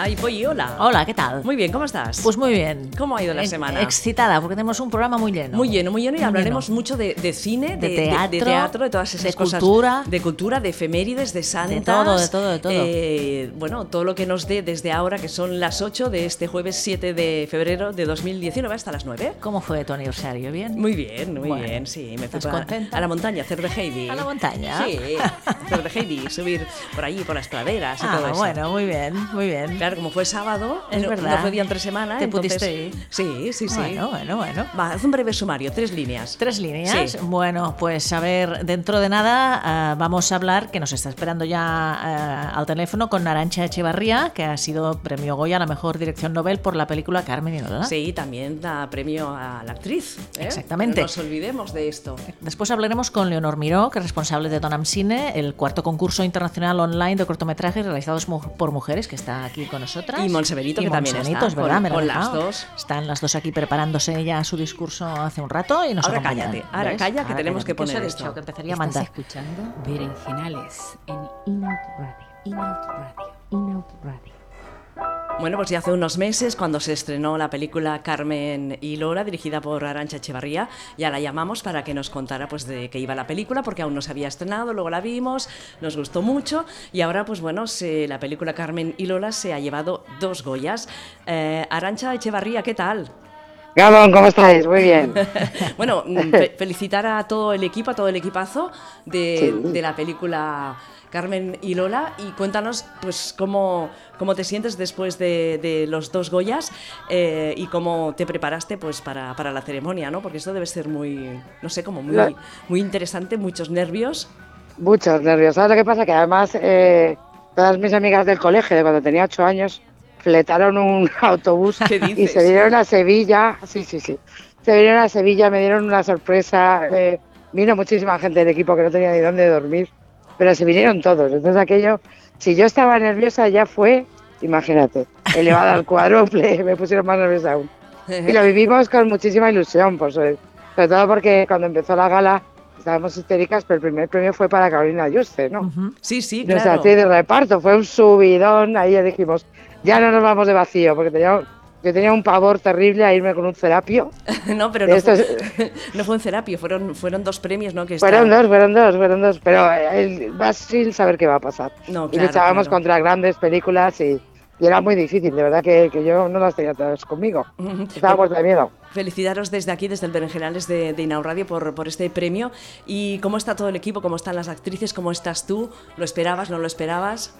Ay, Polly, hola. Hola, ¿qué tal? Muy bien, ¿cómo estás? Pues muy bien. ¿Cómo ha ido la semana? Excitada, porque tenemos un programa muy lleno. Muy lleno, muy lleno y hablaremos lleno. mucho de, de cine, De de, teatro, de, teatro, de todas esas de cosas. cultura. De cultura, de efemérides, de santas. todo, de todo, de todo. Eh, bueno, todo lo que nos dé desde ahora, que son las 8 de este jueves 7 de febrero de 2019 hasta las 9. ¿Cómo fue tu aniversario? ¿Bien? Muy bien, muy Bueno, bien, sí. Me fui ¿estás para- contenta? a la montaña, hacer de Heidi. ¿A la montaña? Sí, hacer de Heidi, subir por allí, por las praderas y Ah, todo eso. bueno, muy bien, muy bien. Claro, como fue sábado, Es no, verdad. no fue día entre semana. ¿Te entonces- pudiste ir? Sí, sí, sí. Bueno, bueno, bueno. Va, haz un breve sumario, tres líneas. Tres líneas. Sí. Bueno, pues a ver, dentro de nada ah, vamos a hablar, que nos está esperando ya ah, al teléfono, con Arancha Echevarría, que ha sido premio Goya a la mejor dirección Nobel por la película Carmen y Lola. Sí, también da premio a la actriz. ¿eh? Exactamente. No nos olvidemos de esto. Después hablaremos con Leonor Miró, que es responsable de Donam Cine, el cuarto concurso internacional online de cortometrajes realizados por mujeres, que está aquí con nosotras. Y Monseverito, Y que también está, es verdad, con- con las dos. Están las dos aquí preparándose ya su discurso hace un rato y nos Ahora acompañan. cállate, ahora ¿Ves? calla, que tenemos que poner dicho? esto. Que empezaría a mandar. escuchando Berenjenales en Inout Radio. Inout Radio. Inout Radio. Bueno, pues ya hace unos meses, cuando se estrenó la película Carmen y Lola, dirigida por Arancha Echevarría, ya la llamamos para que nos contara pues de qué iba la película, porque aún no se había estrenado, luego la vimos, nos gustó mucho, y ahora, pues bueno, se- la película Carmen y Lola se ha llevado dos Goyas. Eh, Arancha Echevarría, ¿qué tal? Gabón, ¿cómo estáis? Muy bien. bueno, mm, fe- felicitar a todo el equipo, a todo el equipazo de, Sí. de la película Carmen y Lola y cuéntanos pues cómo, cómo te sientes después de, de los dos Goyas eh, y cómo te preparaste pues para, para la ceremonia, ¿no? Porque esto debe ser muy, no sé, como muy, La- muy interesante, muchos nervios. Muchos nervios. ¿Sabes lo que pasa? Que además eh, todas mis amigas del colegio, de cuando tenía ocho años, fletaron un autobús ¿Qué y se vinieron a Sevilla. Sí, sí, sí. Se vinieron a Sevilla, me dieron una sorpresa. eh, vino muchísima gente del equipo que no tenía ni dónde dormir, pero se vinieron todos. Entonces aquello, si yo estaba nerviosa ya fue, imagínate, elevada al cuádruple, me pusieron más nerviosa aún. Y lo vivimos con muchísima ilusión, por sobre, sobre todo porque cuando empezó la gala estábamos histéricas, pero el primer premio fue para Carolina Yuste, ¿no? Sí, sí, Nuestra claro. actriz de reparto, fue un subidón, ahí ya dijimos, ya no nos vamos de vacío, porque tenía, yo tenía un pavor terrible a irme con un cerapio. no, pero no estos- fue, no fue en Cerapio, fueron, fueron dos premios, ¿no? Que Fueron está- dos, fueron dos, fueron dos, pero eh, vas sin saber qué va a pasar. No, y claro, luchábamos claro. contra grandes películas y, y era muy difícil, de verdad que, que yo no las tenía todas conmigo. Estaba muerta de miedo. Felicitaros desde aquí, desde el Berenjenales de, de Inau Radio, por, por este premio. ¿Y cómo está todo el equipo? ¿Cómo están las actrices? ¿Cómo estás tú? ¿Lo esperabas? ¿No lo esperabas?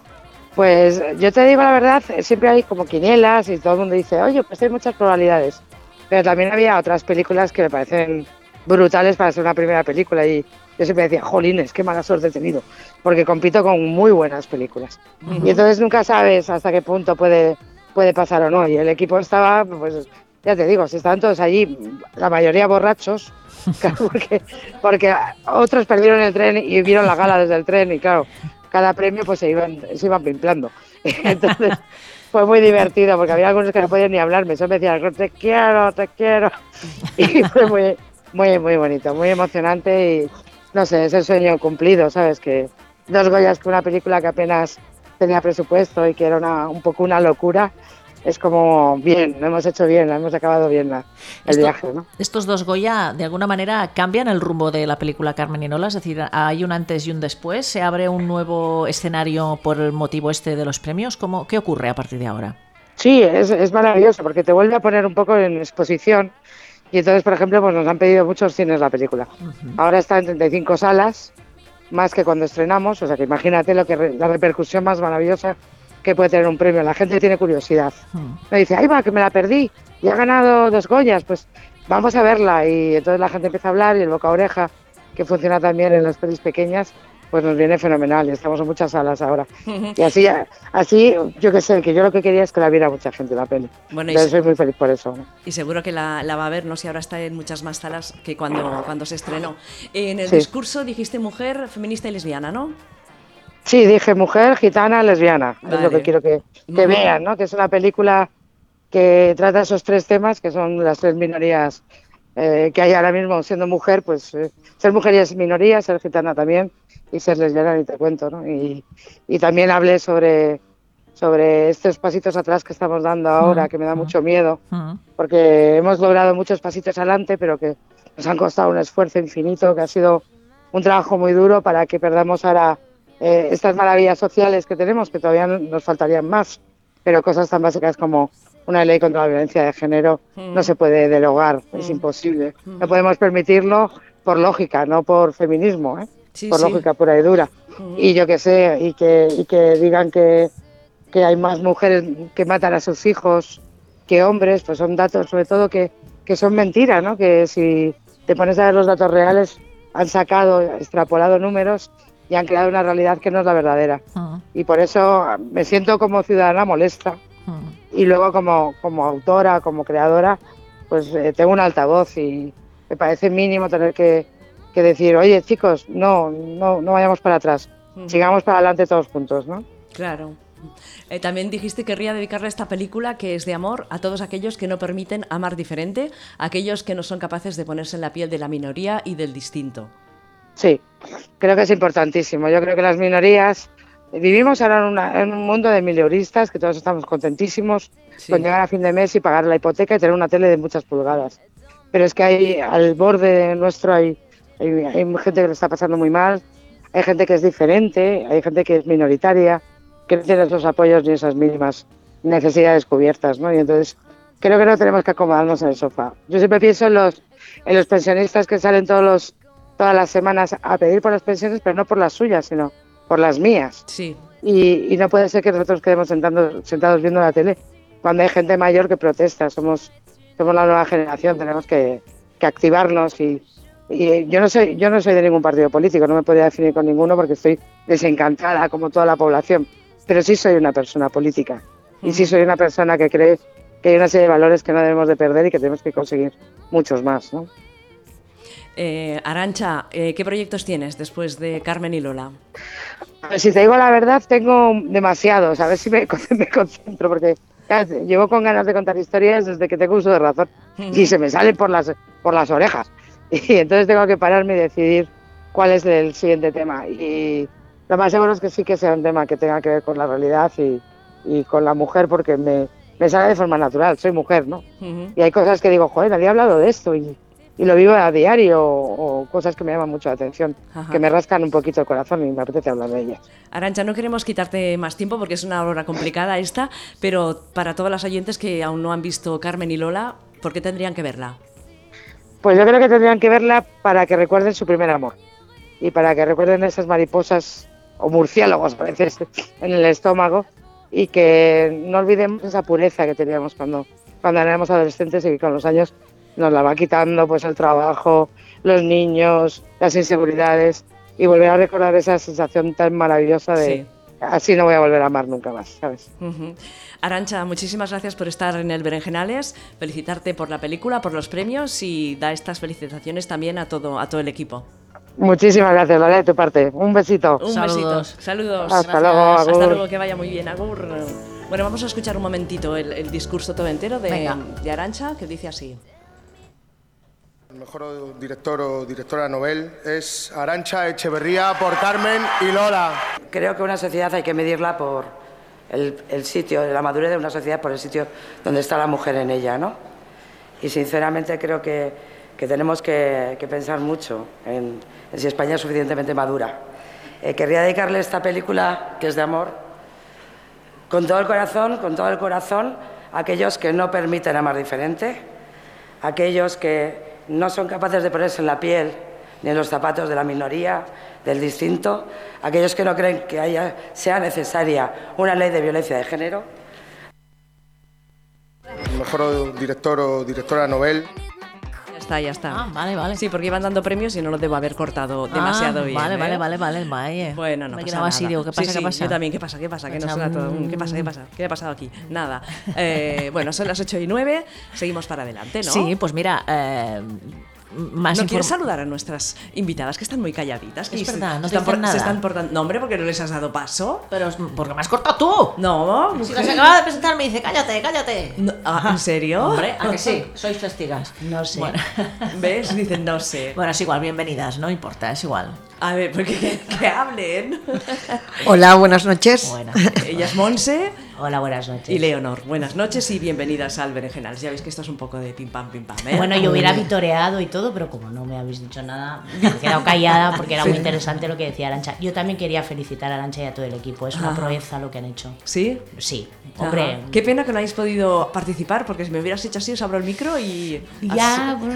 Pues yo te digo la verdad, eh, siempre hay como quinielas y todo el mundo dice, oye, pues hay muchas probabilidades. Pero también había otras películas que me parecen brutales para ser una primera película y yo siempre decía, jolines, qué mala suerte he tenido, porque compito con muy buenas películas. Y entonces nunca sabes hasta qué punto puede, puede pasar o no. Y el equipo estaba, pues ya te digo, si estaban todos allí, la mayoría borrachos, claro, porque, porque otros perdieron el tren y vieron la gala desde el tren y claro, cada premio pues se iban, se iban pimplando. Entonces fue muy divertido porque había algunos que no podían ni hablarme, solo me decían, te quiero, te quiero. Y fue muy, muy, muy bonito, muy emocionante y no sé, es el sueño cumplido, ¿sabes? Que dos Goyas que una película que apenas tenía presupuesto y que era una, un poco una locura, es como bien, lo hemos hecho bien, hemos acabado bien la- el Esto- viaje, ¿no? Estos dos Goya, de alguna manera, cambian el rumbo de la película Carmen y Lola, es decir, hay un antes y un después, se abre un nuevo escenario por el motivo este de los premios. ¿Cómo, ¿Qué ocurre a partir de ahora? Sí, es, es maravilloso porque te vuelve a poner un poco en exposición y entonces, por ejemplo, pues nos han pedido muchos cines la película. Ahora está en 35 salas, más que cuando estrenamos, o sea que imagínate lo que re- la repercusión más maravillosa que puede tener un premio. La gente tiene curiosidad. Hmm. Me dice, ay va, que me la perdí y ha ganado dos Goyas, pues vamos a verla. Y entonces la gente empieza a hablar y el boca a oreja, que funciona también en las pelis pequeñas, pues nos viene fenomenal y estamos en muchas salas ahora. Y así, así yo qué sé, que yo lo que quería es que la viera mucha gente la peli. Bueno, y, Entonces soy muy feliz por eso. ¿no? y seguro que la, la va a ver, no sé, ahora está en muchas más salas que cuando, cuando se estrenó. En el Sí. discurso dijiste mujer, feminista y lesbiana, ¿no? Sí, dije mujer, gitana, lesbiana. Es lo que quiero que, vean, ¿no? Que es una película que trata esos tres temas, que son las tres minorías eh, que hay ahora mismo siendo mujer, pues eh, ser mujer y es minoría, ser gitana también, y ser lesbiana ni te cuento, ¿no? Y, y también hablé sobre, sobre estos pasitos atrás que estamos dando ahora, que me da mucho miedo, porque hemos logrado muchos pasitos adelante, pero que nos han costado un esfuerzo infinito, que ha sido un trabajo muy duro para que perdamos ahora eh, estas maravillas sociales que tenemos, que todavía no- nos faltarían más, pero cosas tan básicas como una ley contra la violencia de género no se puede derogar, es Mm. imposible. No podemos permitirlo por lógica, no por feminismo, ¿eh? Sí, por sí. lógica pura y dura. Y yo que sé, y que, y que digan que, que hay más mujeres que matan a sus hijos que hombres, pues son datos sobre todo que, que son mentiras, ¿no? Que si te pones a ver los datos reales, han sacado, extrapolado números y han creado una realidad que no es la verdadera. Mm. Y por eso me siento como ciudadana molesta Mm. y luego como, como autora, como creadora, pues eh, tengo un altavoz y me parece mínimo tener que, que decir, oye chicos, no, no, no vayamos para atrás, Ujú. sigamos para adelante todos juntos, ¿no? Claro. Eh, también dijiste que querría dedicarle esta película que es de amor a todos aquellos que no permiten amar diferente, aquellos que no son capaces de ponerse en la piel de la minoría y del distinto. Sí, creo que es importantísimo. Yo creo que las minorías vivimos ahora en, una- en un mundo de mileuristas que todos estamos contentísimos Sí. con llegar a fin de mes y pagar la hipoteca y tener una tele de muchas pulgadas. Pero es que hay al borde nuestro hay, hay, hay gente que lo está pasando muy mal, hay gente que es diferente, hay gente que es minoritaria, que no tiene esos apoyos ni esas mínimas necesidades cubiertas, ¿no? Y entonces creo que no tenemos que acomodarnos en el sofá. Yo siempre pienso en los, en los pensionistas que salen todos los, todas las semanas a pedir por las pensiones, pero no por las suyas, sino por las mías. Sí. Y, y no puede ser que nosotros quedemos sentando- sentados viendo la tele cuando hay gente mayor que protesta. Somos, somos la nueva generación, tenemos que, que activarnos y, y yo no soy yo no soy de ningún partido político, no me podría definir con ninguno porque estoy desencantada como toda la población, pero sí soy una persona política y sí soy una persona que cree que hay una serie de valores que no debemos de perder y que tenemos que conseguir muchos más, ¿no? Eh, Arancha, eh, ¿qué proyectos tienes después de Carmen y Lola? Ver, Si te digo la verdad, tengo demasiados. A ver si me, me concentro, porque claro, llevo con ganas de contar historias desde que tengo uso de razón y se me salen por las, por las orejas. Y entonces tengo que pararme y decidir cuál es el siguiente tema. Y lo más seguro es que sí que sea un tema que tenga que ver con la realidad y, y con la mujer, porque me, me sale de forma natural. Soy mujer, ¿no? Y hay cosas que digo, joder, nadie ha hablado de esto y, y lo vivo a diario o, o cosas que me llaman mucho la atención, Ajá. que me rascan un poquito el corazón y me apetece hablar de ellas. Arancha, no queremos quitarte más tiempo porque es una hora complicada esta, pero para todas las oyentes que aún no han visto Carmen y Lola, ¿por qué tendrían que verla? Pues yo creo que tendrían que verla para que recuerden su primer amor y para que recuerden esas mariposas o murciélagos a veces en el estómago y que no olvidemos esa pureza que teníamos cuando, cuando éramos adolescentes y que con los años nos la va quitando pues el trabajo, los niños, las inseguridades y volver a recordar esa sensación tan maravillosa de Sí. así no voy a volver a amar nunca más, ¿sabes? Arancha, muchísimas gracias por estar en el Berenjenales, felicitarte por la película, por los premios y da estas felicitaciones también a todo, a todo el equipo. Muchísimas gracias, Lola, de tu parte. Un besito. Un Saludos. besito. Saludos. Hasta luego, Hasta agur. luego, que vaya muy bien, Agur. Bueno, vamos a escuchar un momentito el, el discurso todo entero de, Venga. de Arancha, que dice así. Mejor director o directora novel es Arancha Echeverría por Carmen y Lola. Creo que una sociedad hay que medirla por el, el sitio, la madurez de una sociedad por el sitio donde está la mujer en ella, ¿no? Y sinceramente creo que, que tenemos que, que pensar mucho en, en si España es suficientemente madura. Eh, querría dedicarle esta película, que es de amor, con todo el corazón, con todo el corazón, a aquellos que no permiten amar diferente, a aquellos que no son capaces de ponerse en la piel ni en los zapatos de la minoría, del distinto, aquellos que no creen que haya, sea necesaria una ley de violencia de género. Mejor director o directora novel Ya está, ya está. Ah, vale, vale. Sí, porque iban dando premios y no lo debo haber cortado demasiado Ah, bien. Vale, ¿eh? vale, vale, vale, vale. Bueno, no Me pasa nada. así, digo, ¿qué pasa, sí, qué pasa? Yo también, ¿qué pasa, qué pasa? No Pasa, suena todo. ¿Qué pasa, qué pasa? ¿Qué ha pasado aquí? Nada. Eh, bueno, son las 8 y 9, seguimos para adelante, ¿no? Sí, pues mira, eh, más ¿No quieres inform- saludar a nuestras invitadas que están muy calladitas? Que Es se- verdad, no se están, dicen por- nada. se están portando... No, hombre, porque no les has dado paso. Pero es porque me has cortado tú. No, Si mujer. nos acaba de presentar me dice, cállate, cállate. No, ah, ¿En serio? Hombre, ¿a que sí? Sois testigas. No sé. Bueno. ¿Ves? Dicen no sé. Bueno, es igual, bienvenidas, no importa, es igual. A ver, porque que hablen. Hola, buenas noches. Bueno. Ella es Monse. Hola, buenas noches. Y Leonor, buenas noches y bienvenidas al Berenjenales. Ya veis que esto es un poco de pim pam, pim pam. ¿eh? Bueno, yo hubiera vitoreado y todo, pero como no me habéis dicho nada, me he quedado callada porque era muy interesante lo que decía Arancha. Yo también quería felicitar a Arancha y a todo el equipo. Es una Ajá. proeza lo que han hecho. ¿Sí? Sí, hombre. Ajá. Qué pena que no hayáis podido participar, porque si me hubieras hecho así, os abro el micro y. Ya, bueno,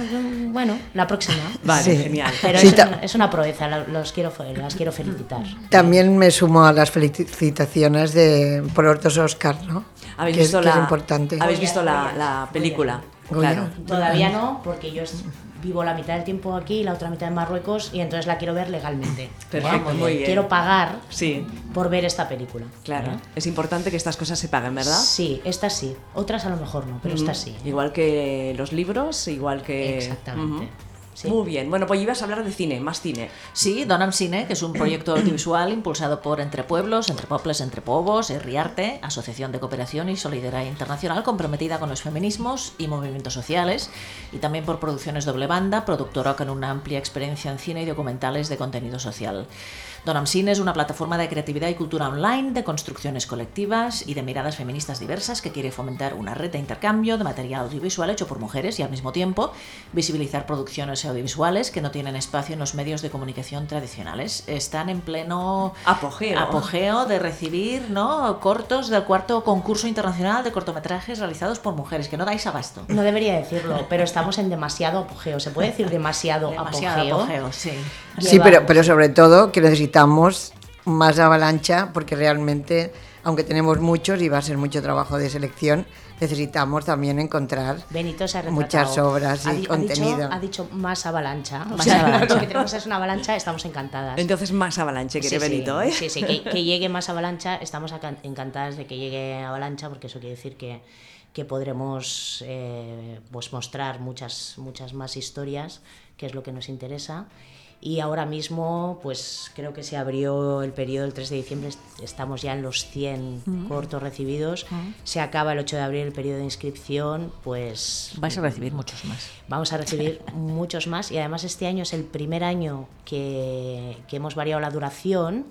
bueno, la próxima. Vale, Sí. genial. Pero Sí, es, una, es una proeza, la- los quiero, las quiero felicitar. También me sumo a las felicitaciones de, por los dos Oscar, ¿no? ¿Habéis que, visto, es, la, que es importante. ¿habéis visto la, la película? Goya. Claro. Todavía no, porque yo vivo la mitad del tiempo aquí y la otra mitad en Marruecos y entonces la quiero ver legalmente. Perfecto, Vamos, muy bien. Quiero pagar Sí, por ver esta película. claro. ¿eh? Es importante que estas cosas se paguen, ¿verdad? Sí, estas sí. Otras a lo mejor no, pero estas sí. Igual que los libros, igual que. Exactamente. Ujú. Sí. Muy bien. Bueno, pues ibas a hablar de cine, más cine. Sí, Donam Cine, que es un proyecto audiovisual impulsado por Entre Pueblos, Entre Pobles, Entre Povos, Riarte, Asociación de Cooperación y Solidaridad Internacional comprometida con los feminismos y movimientos sociales, y también por Producciones Doble Banda, productora con una amplia experiencia en cine y documentales de contenido social. Donam Cine es una plataforma de creatividad y cultura online, de construcciones colectivas y de miradas feministas diversas que quiere fomentar una red de intercambio de material audiovisual hecho por mujeres y al mismo tiempo visibilizar producciones audiovisuales que no tienen espacio en los medios de comunicación tradicionales. Están en pleno Apogeo. apogeo de recibir ¿no? cortos del cuarto concurso internacional de cortometrajes realizados por mujeres, que no dais abasto. No debería decirlo, pero estamos en demasiado apogeo. ¿Se puede decir demasiado, Demasiado apogeo? apogeo, sí. Sí, pero, pero sobre todo que necesitamos más avalancha porque realmente, aunque tenemos muchos y va a ser mucho trabajo de selección, necesitamos también encontrar Benito se ha retratado. muchas obras y Ha contenido. dicho, ha dicho más avalancha. O Más sea, avalancha. lo que tenemos es una avalancha, estamos encantadas. Entonces, más avalanche quiere Sí, sí, Benito, ¿eh? Sí, sí, que, que llegue más avalancha. Estamos encantadas de que llegue avalancha porque eso quiere decir que, que podremos eh, pues mostrar muchas, muchas más historias, que es lo que nos interesa. Y ahora mismo, pues creo que se abrió el periodo el 3 de diciembre, est- estamos ya en los 100 cortos recibidos. Se acaba el 8 de abril el periodo de inscripción, pues Vais a recibir muchos más. Vamos a recibir muchos más y además este año es el primer año que, que hemos variado la duración.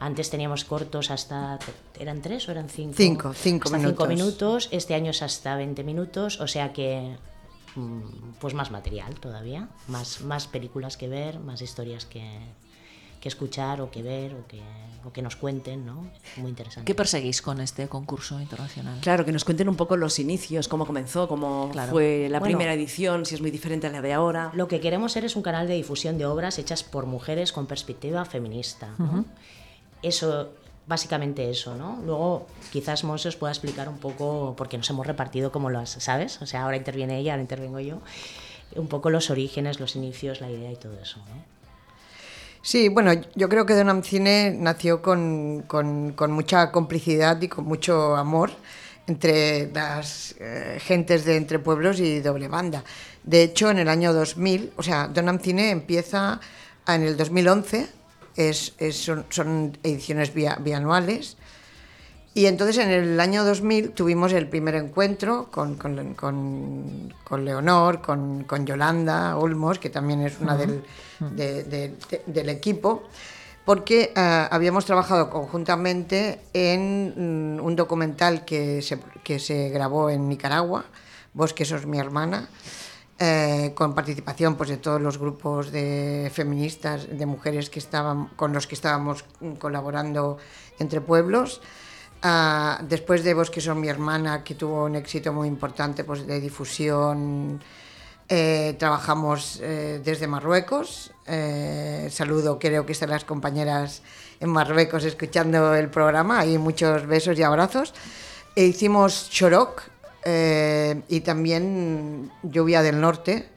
Antes teníamos cortos hasta, ¿eran tres o eran cinco? Cinco, cinco Hasta cinco minutos. minutos. Este año es hasta 20 minutos, o sea que mm, pues más material todavía, más, más películas que ver, más historias que, que escuchar o que ver o que, o que nos cuenten, ¿no? Muy interesante. ¿Qué perseguís con este concurso internacional? Claro, que nos cuenten un poco los inicios, cómo comenzó, cómo Claro. fue la Bueno. primera edición, si es muy diferente a la de ahora. Lo que queremos ser es un canal de difusión de obras hechas por mujeres con perspectiva feminista. ¿no? Eso, básicamente eso, ¿no? Luego, quizás Monse os pueda explicar un poco, porque nos hemos repartido como las, ¿sabes? O sea, ahora interviene ella, ahora intervengo yo. Un poco los orígenes, los inicios, la idea y todo eso, ¿no? Sí, bueno, yo creo que Donam Cine nació con, con- mucha complicidad y con mucho amor entre las eh, gentes de Entre Pueblos y Doble Banda. De hecho, en el año 2000, o sea, Donam Cine empieza en el 2011, es, es- son, son ediciones bia- bianuales, y entonces en el año 2000 tuvimos el primer encuentro con, con- con- con Leonor, con, con Yolanda Olmos, que también es una del, de- de- de- del equipo, porque eh, habíamos trabajado conjuntamente en mm, un documental que se, que se grabó en Nicaragua, Vos que sos mi hermana, eh, con participación pues, de todos los grupos de feministas, de mujeres que estaban, con los que estábamos colaborando entre pueblos. Ah, después de Vos que son mi hermana, que tuvo un éxito muy importante pues, de difusión, eh, trabajamos eh, desde Marruecos. Eh, saludo, creo que están las compañeras en Marruecos escuchando el programa. Hay muchos besos y abrazos. E hicimos Chorok eh, y también Lluvia del Norte.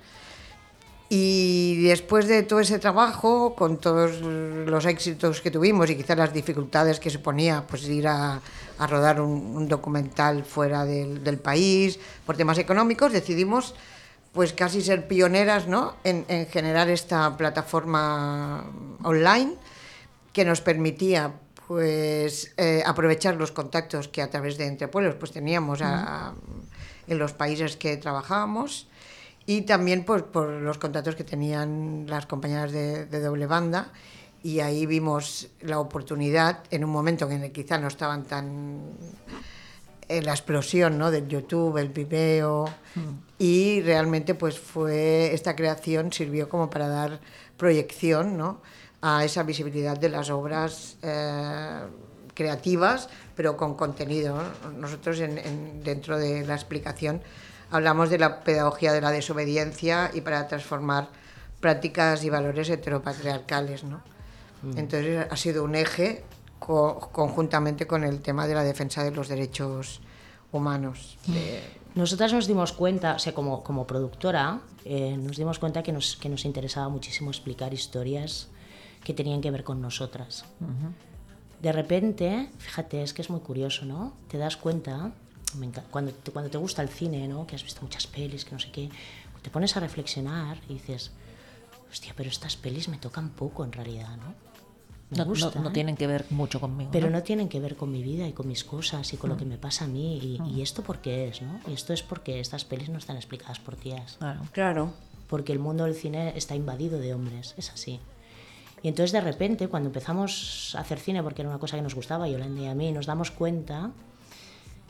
Y después de todo ese trabajo, con todos los éxitos que tuvimos y quizás las dificultades que suponía pues, ir a, rodar un, documental fuera del, país por temas económicos, decidimos pues casi ser pioneras ¿no? en generar esta plataforma online que nos permitía pues eh, aprovechar los contactos que a través de Entre Pueblos pues teníamos a- a- en los países que trabajábamos y también pues, por los contactos que tenían las compañeras de, de doble banda y ahí vimos la oportunidad en un momento en el que quizá no estaban tan eh, la explosión ¿no? del YouTube, el Vimeo, y realmente pues fue esta creación sirvió como para dar proyección ¿no? A esa visibilidad de las obras eh, creativas, pero con contenido. ¿no? Nosotros en- en- dentro de la explicación hablamos de la pedagogía de la desobediencia y para transformar prácticas y valores heteropatriarcales. ¿no? Entonces ha sido un eje co- conjuntamente con el tema de la defensa de los derechos humanos. de- Nosotras nos dimos cuenta, o sea, como, como productora, eh, nos dimos cuenta que nos, que nos interesaba muchísimo explicar historias que tenían que ver con nosotras. De repente, fíjate, es que es muy curioso, ¿no? Te das cuenta, me cuando, te, cuando te gusta el cine, ¿no? Que has visto muchas pelis, que no sé qué, te pones a reflexionar y dices, hostia, pero estas pelis me tocan poco en realidad, ¿no? Me No, no- gustan, no tienen que ver mucho conmigo. pero ¿no? no tienen que ver con mi vida y con mis cosas y con lo que me pasa a mí. Y, y esto por qué es, ¿no? Y esto es porque estas pelis no están explicadas por tías. Claro. Claro. Porque el mundo del cine está invadido de hombres, es así. Y entonces de repente, cuando empezamos a hacer cine, porque era una cosa que nos gustaba, Yolanda y a mí, nos damos cuenta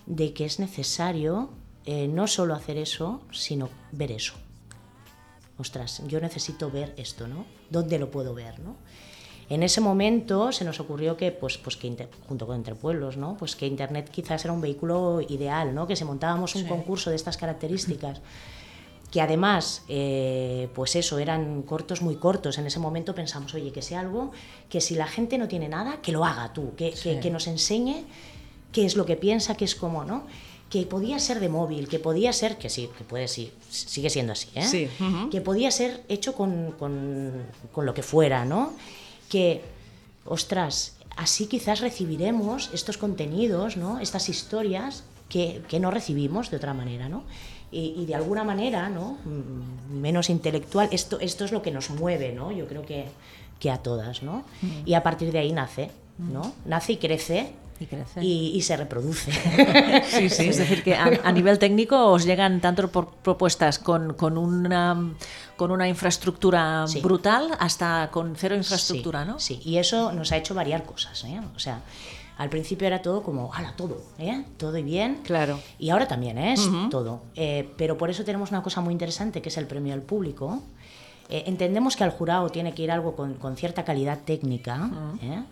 de que es necesario eh, no solo hacer eso, sino ver eso. Ostras, yo necesito ver esto, ¿no? ¿Dónde lo puedo ver, no? En ese momento se nos ocurrió que, pues, pues que inter- junto con Entre Pueblos, ¿no? Pues que Internet quizás era un vehículo ideal, ¿no? Que si montábamos un concurso de estas características, que además, eh, pues eso, eran cortos muy cortos. En ese momento pensamos, oye, que sea algo que si la gente no tiene nada, que lo haga tú, que, que- que nos enseñe qué es lo que piensa, qué es cómo, ¿no? Que podía ser de móvil, que podía ser, que sí, que puede, sí, sigue siendo así, ¿eh? Sí, Que podía ser hecho con, con- con lo que fuera, ¿no? Que, ostras, así quizás recibiremos estos contenidos, ¿no? Estas historias que, que no recibimos de otra manera, ¿no? Y, y de alguna manera, ¿no? Mm, Menos intelectual, esto, esto es lo que nos mueve, ¿no? Yo creo que, que a todas, ¿no? Y a partir de ahí nace, ¿no? Nace y crece Y crece. y, y se reproduce. Sí, sí, es decir, que a, a nivel técnico os llegan tanto por propuestas con, con, una, con una infraestructura Sí. brutal hasta con cero infraestructura, sí, ¿no? Sí, y eso nos ha hecho variar cosas, ¿eh? O sea, al principio era todo como, hala, todo, ¿eh? Todo y bien. Claro. Y ahora también ¿eh? es todo. Eh, pero por eso tenemos una cosa muy interesante que es el premio al público. Eh, entendemos que al jurado tiene que ir algo con, con cierta calidad técnica, ¿eh?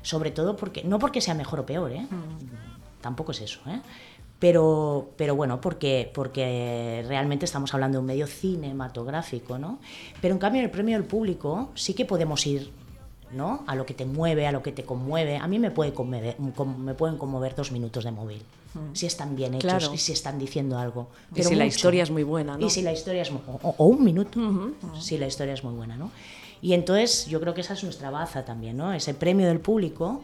sobre todo porque, no porque sea mejor o peor, ¿eh? tampoco es eso, ¿eh? Pero, pero bueno, porque, porque realmente estamos hablando de un medio cinematográfico, ¿no? Pero en cambio en el premio del público sí que podemos ir ¿no? a lo que te mueve, a lo que te conmueve. A mí me, puede conmover, me pueden conmover dos minutos de móvil, si están bien hechos Claro. y si están diciendo algo. Y Pero si la historia es muy buena, ¿no? Y si la historia es o, o un minuto, si la historia es muy buena, ¿no? Y entonces yo creo que esa es nuestra baza también, ¿no? Ese premio del público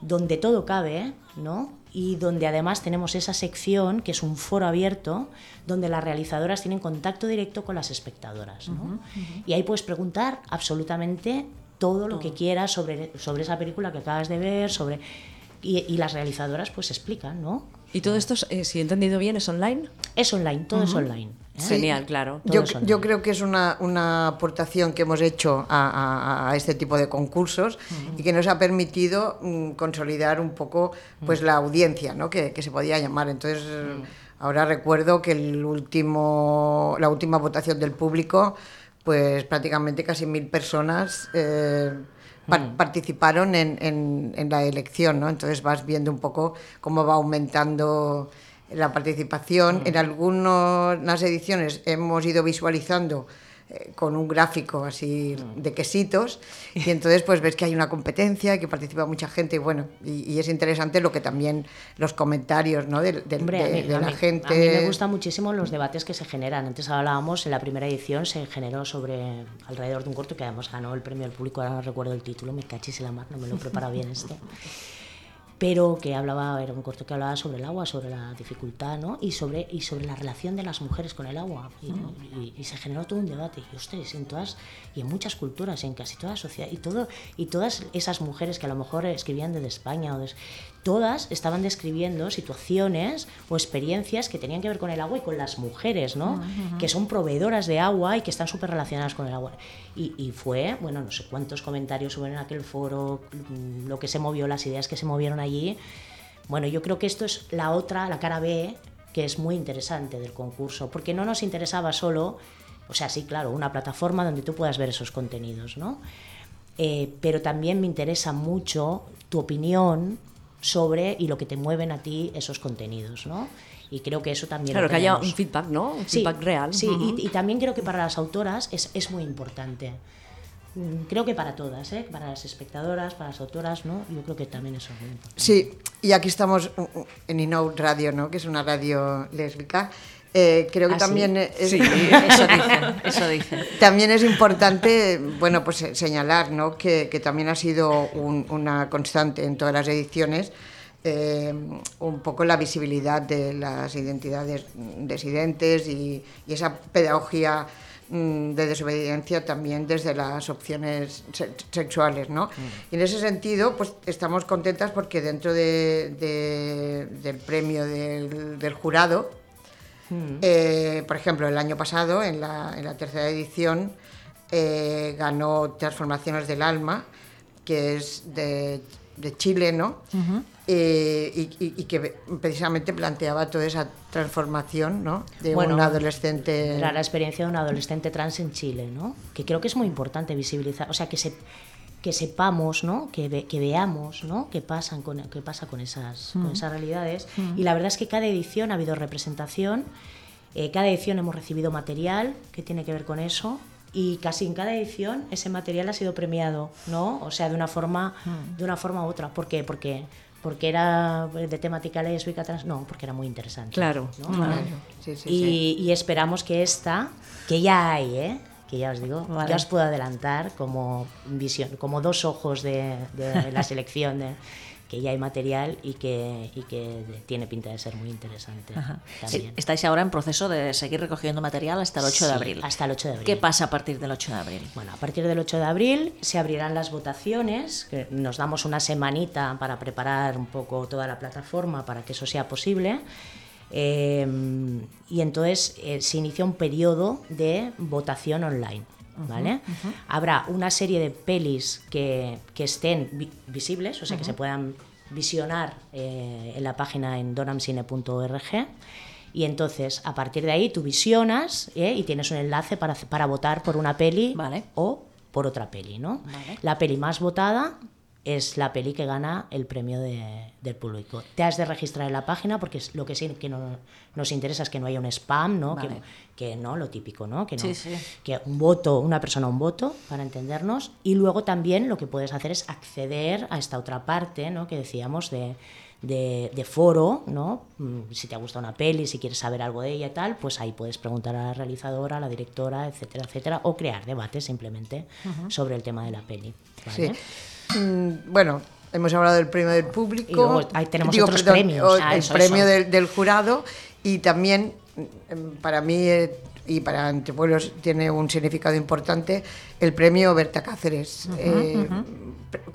donde todo cabe, ¿no? Y donde además tenemos esa sección que es un foro abierto donde las realizadoras tienen contacto directo con las espectadoras, ¿no? Y ahí puedes preguntar absolutamente todo lo que quieras sobre, sobre esa película que acabas de ver, sobre y, y las realizadoras pues explican, ¿no? Y todo esto, eh, si he entendido bien, es online. Es online, todo es online. ¿eh? Genial, claro. Todo Yo, es online. yo creo que es una, una aportación que hemos hecho a, a- a este tipo de concursos y que nos ha permitido mm, consolidar un poco pues la audiencia ¿no? que, que se podía llamar. Entonces, ahora recuerdo que el último, la última votación del público, pues prácticamente casi mil personas eh, par- participaron en, en- en la elección. ¿no? Entonces vas viendo un poco cómo va aumentando la participación. En algunas ediciones hemos ido visualizando con un gráfico así de quesitos y entonces pues ves que hay una competencia, que participa mucha gente y bueno, y, y es interesante lo que también los comentarios ¿no? de, de- Hombre, de- mí- de la mí- gente. A mí me gustan muchísimo los debates que se generan. Antes hablábamos, en la primera edición se generó sobre alrededor de un corto que además ganó el premio al público, ahora no recuerdo el título, me cachis en la mar, no me lo he preparado bien esto. Pero que hablaba, era un corto que hablaba sobre el agua, sobre la dificultad, ¿no? Y sobre, y sobre la relación de las mujeres con el agua. Y, y- y se generó todo un debate. Y, ostras, en todas, y en muchas culturas, en casi toda la sociedad, y, todo, y todas esas mujeres que a lo mejor escribían desde España, o des- todas estaban describiendo situaciones o experiencias que tenían que ver con el agua y con las mujeres, ¿no? Que son proveedoras de agua y que están súper relacionadas con el agua. Y, y fue, bueno, no sé cuántos comentarios hubo en aquel foro, mm, lo que se movió, las ideas que se movieron allí Bueno, yo creo que esto es la otra, la cara B, que es muy interesante del concurso, porque no nos interesaba solo, o sea, sí, claro, una plataforma donde tú puedas ver esos contenidos, ¿no? Eh, pero también me interesa mucho tu opinión sobre y lo que te mueven a ti esos contenidos, ¿no? Y creo que eso también... Claro, lo que haya un feedback, ¿no? Un Sí, feedback real. Sí, y también creo que para las autoras es, es muy importante. Mm, Creo que para todas, ¿eh? para las espectadoras, para las autoras, ¿no? Yo creo que también eso es muy importante. Sí, y aquí estamos uh, uh, en Inout Radio, ¿no? que es una radio lésbica. Eh, creo que ¿Ah, sí? también es, Eso dicen, eso dicen. también es importante, bueno, pues eh, señalar, ¿no? que, que también ha sido un- una constante en todas las ediciones, eh, un poco la visibilidad de las identidades disidentes y, y esa pedagogía mm, de desobediencia también desde las opciones se- sexuales, ¿no? Y en ese sentido, pues estamos contentas porque dentro de- de- del premio del, del jurado, eh, por ejemplo, el año pasado, en la, en la tercera edición, eh, ganó Transformaciones del Alma, que es de, de Chile, ¿no? Eh, y, y- y que precisamente planteaba toda esa transformación, ¿no? De Bueno, un adolescente. Era la experiencia de un adolescente trans en Chile, ¿no? Que creo que es muy importante visibilizar, o sea, que se que sepamos, ¿no? Que, ve- que veamos, ¿no? Qué pasan con qué pasa con esas con esas realidades. Y la verdad es que cada edición ha habido representación, eh, cada edición hemos recibido material que tiene que ver con eso. Y casi en cada edición ese material ha sido premiado, ¿no? O sea, de una forma, de una forma u otra. ¿Por qué? Porque, porque era de temática lésbica, trans, no, porque era muy interesante. Claro. ¿no? Claro, sí, sí, y, sí. y esperamos que esta, que ya hay, ¿eh? Que ya os digo, Vale. ya os puedo adelantar como visión, como dos ojos de, de la selección, de, que ya hay material y que, y que tiene pinta de ser muy interesante también. Estáis ahora en proceso de seguir recogiendo material hasta el 8 de Sí, abril. hasta el 8 de abril. ¿Qué pasa a partir del 8 de abril? Bueno, a partir del 8 de abril se abrirán las votaciones, que nos damos una semanita para preparar un poco toda la plataforma para que eso sea posible. Eh, y entonces eh, se inicia un periodo de votación online. ¿Vale? Habrá una serie de pelis que, que estén vi- visibles, o sea, que se puedan visionar eh, en la página en donamcine.org. Y entonces, a partir de ahí, tú visionas ¿eh? y tienes un enlace para, para votar por una peli Vale. o por otra peli, ¿no? Vale. La peli más votada es la peli que gana el premio de- del público. Te has de registrar en la página porque es lo que sí que no, nos interesa es que no haya un spam, ¿no? Vale. Que, que no, lo típico, ¿no? Que no, Sí, sí. que un voto, una persona un voto, para entendernos, y luego también lo que puedes hacer es acceder a esta otra parte, ¿no? Que decíamos de, de, de foro, ¿no? Mm, Si te ha gustado una peli, si quieres saber algo de ella y tal, pues ahí puedes preguntar a la realizadora, a la directora, etcétera, etcétera, o crear debates simplemente sobre el tema de la peli. ¿vale? Sí. Mm, bueno, hemos hablado del premio del público. Y luego ahí tenemos otros premios. Ah, el eso, premio eso. Del, del jurado y también mm, para mí eh, y para Entre Pueblos tiene un significado importante el premio Berta Cáceres. Eh,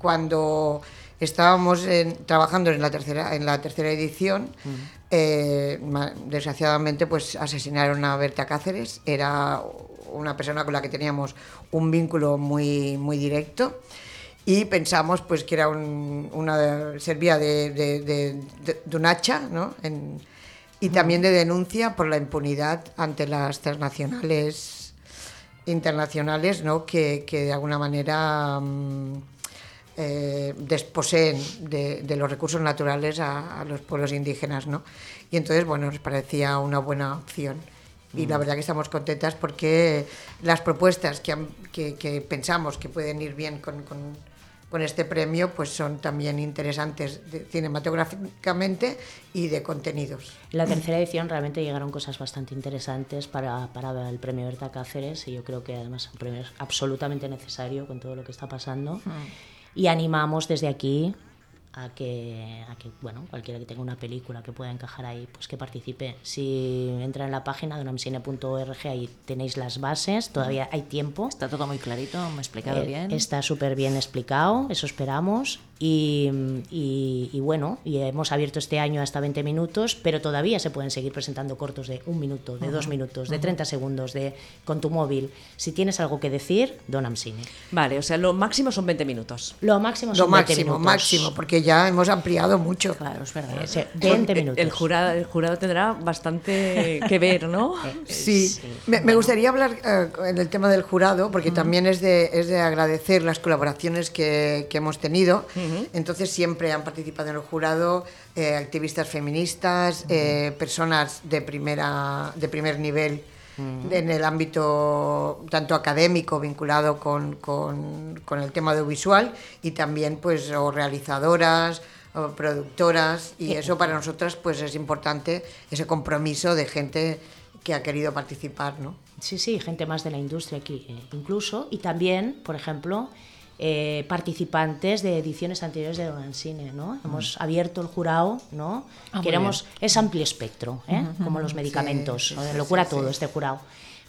Cuando estábamos en- trabajando en la tercera en la tercera edición, eh, ma- desgraciadamente pues asesinaron a Berta Cáceres. Era una persona con la que teníamos un vínculo muy muy directo y pensamos pues que era un- una servía de, de- de- de- de un hacha ¿no? En- y también de denuncia por la impunidad ante las transnacionales internacionales ¿no? que, que de alguna manera mm, eh, desposeen de, de los recursos naturales a, a los pueblos indígenas ¿no? y entonces bueno nos parecía una buena opción y la verdad que estamos contentas porque las propuestas que, han- que, que pensamos que pueden ir bien con, con- con este premio pues son también interesantes cinematográficamente y de contenidos. En la tercera edición realmente llegaron cosas bastante interesantes para, para el premio Berta Cáceres y yo creo que además un premio es absolutamente necesario con todo lo que está pasando. Y animamos desde aquí a que, a que, bueno, cualquiera que tenga una película que pueda encajar ahí, pues que participe. Si entra en la página de unamcine.org, ahí tenéis las bases, todavía hay tiempo. Está todo muy clarito, me he explicado Eh, bien. Está súper bien explicado, eso esperamos. Y, y- y bueno, y hemos abierto este año hasta 20 minutos, pero todavía se pueden seguir presentando cortos de un minuto, de dos minutos, de 30 segundos, de con tu móvil. Si tienes algo que decir, Donam Cine. Vale, o sea, lo máximo son 20 minutos. Lo máximo Lo son 20 máximo, minutos. máximo, porque ya hemos ampliado mucho. Claro, es verdad. Eh, sí, 20 El- minutos. El jurado, el jurado tendrá bastante que ver, ¿no? Sí, me, me gustaría hablar eh, en el tema del jurado, porque también es de, es de agradecer las colaboraciones que, que hemos tenido. Entonces siempre han participado en el jurado eh, activistas feministas, eh, personas de, primera, de primer nivel en el ámbito tanto académico vinculado con, con- con el tema audiovisual y también pues o realizadoras o productoras y eso para nosotras pues es importante ese compromiso de gente que ha querido participar, ¿no? Sí, sí, gente más de la industria aquí eh, incluso. Y también, por ejemplo, eh, participantes de ediciones anteriores de Don Cine, ¿no? Hemos abierto el jurado, ¿no? Ah, Queremos, es amplio espectro, ¿eh? Como los medicamentos, sí, ¿no? sí, lo cura sí, todo este jurado.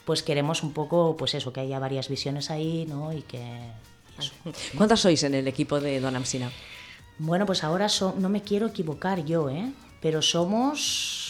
Pues queremos un poco, pues eso, que haya varias visiones ahí, ¿no? Y que... eso. ¿Cuántas sois en el equipo de Don Amsina? Bueno, pues ahora so- no me quiero equivocar yo, ¿eh? Pero somos...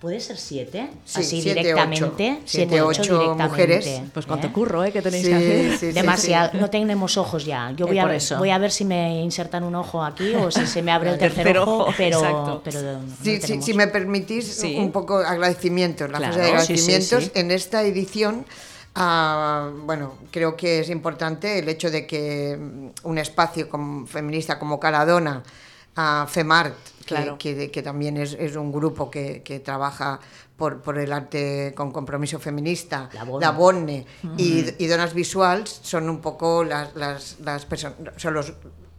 ¿Puede ser siete? Sí, Así siete, directamente. ocho. Siete, Siete, ocho, ocho directamente. mujeres. Pues cuánto ¿eh? curro, ¿eh? Que tenéis Sí, que hacer. sí, Demasiado, sí. no tenemos ojos ya. Yo Eh, voy a, ver, eso. voy a ver si me insertan un ojo aquí o si se me abre el tercer, tercer ojo, ojo, pero, exacto. pero no Sí, sí, tenemos. si me permitís Sí. un poco agradecimientos, la Claro, fase de sí, sí, agradecimientos. sí. En esta edición, ah, bueno, creo que es importante el hecho de que un espacio como- feminista como Caladona, a FEMART, Claro. que- que también es, es un grupo que, que trabaja por, por el arte con compromiso feminista, La Bonne. la Bonne y, y Donas Visuals son un poco las, las, las perso- son los,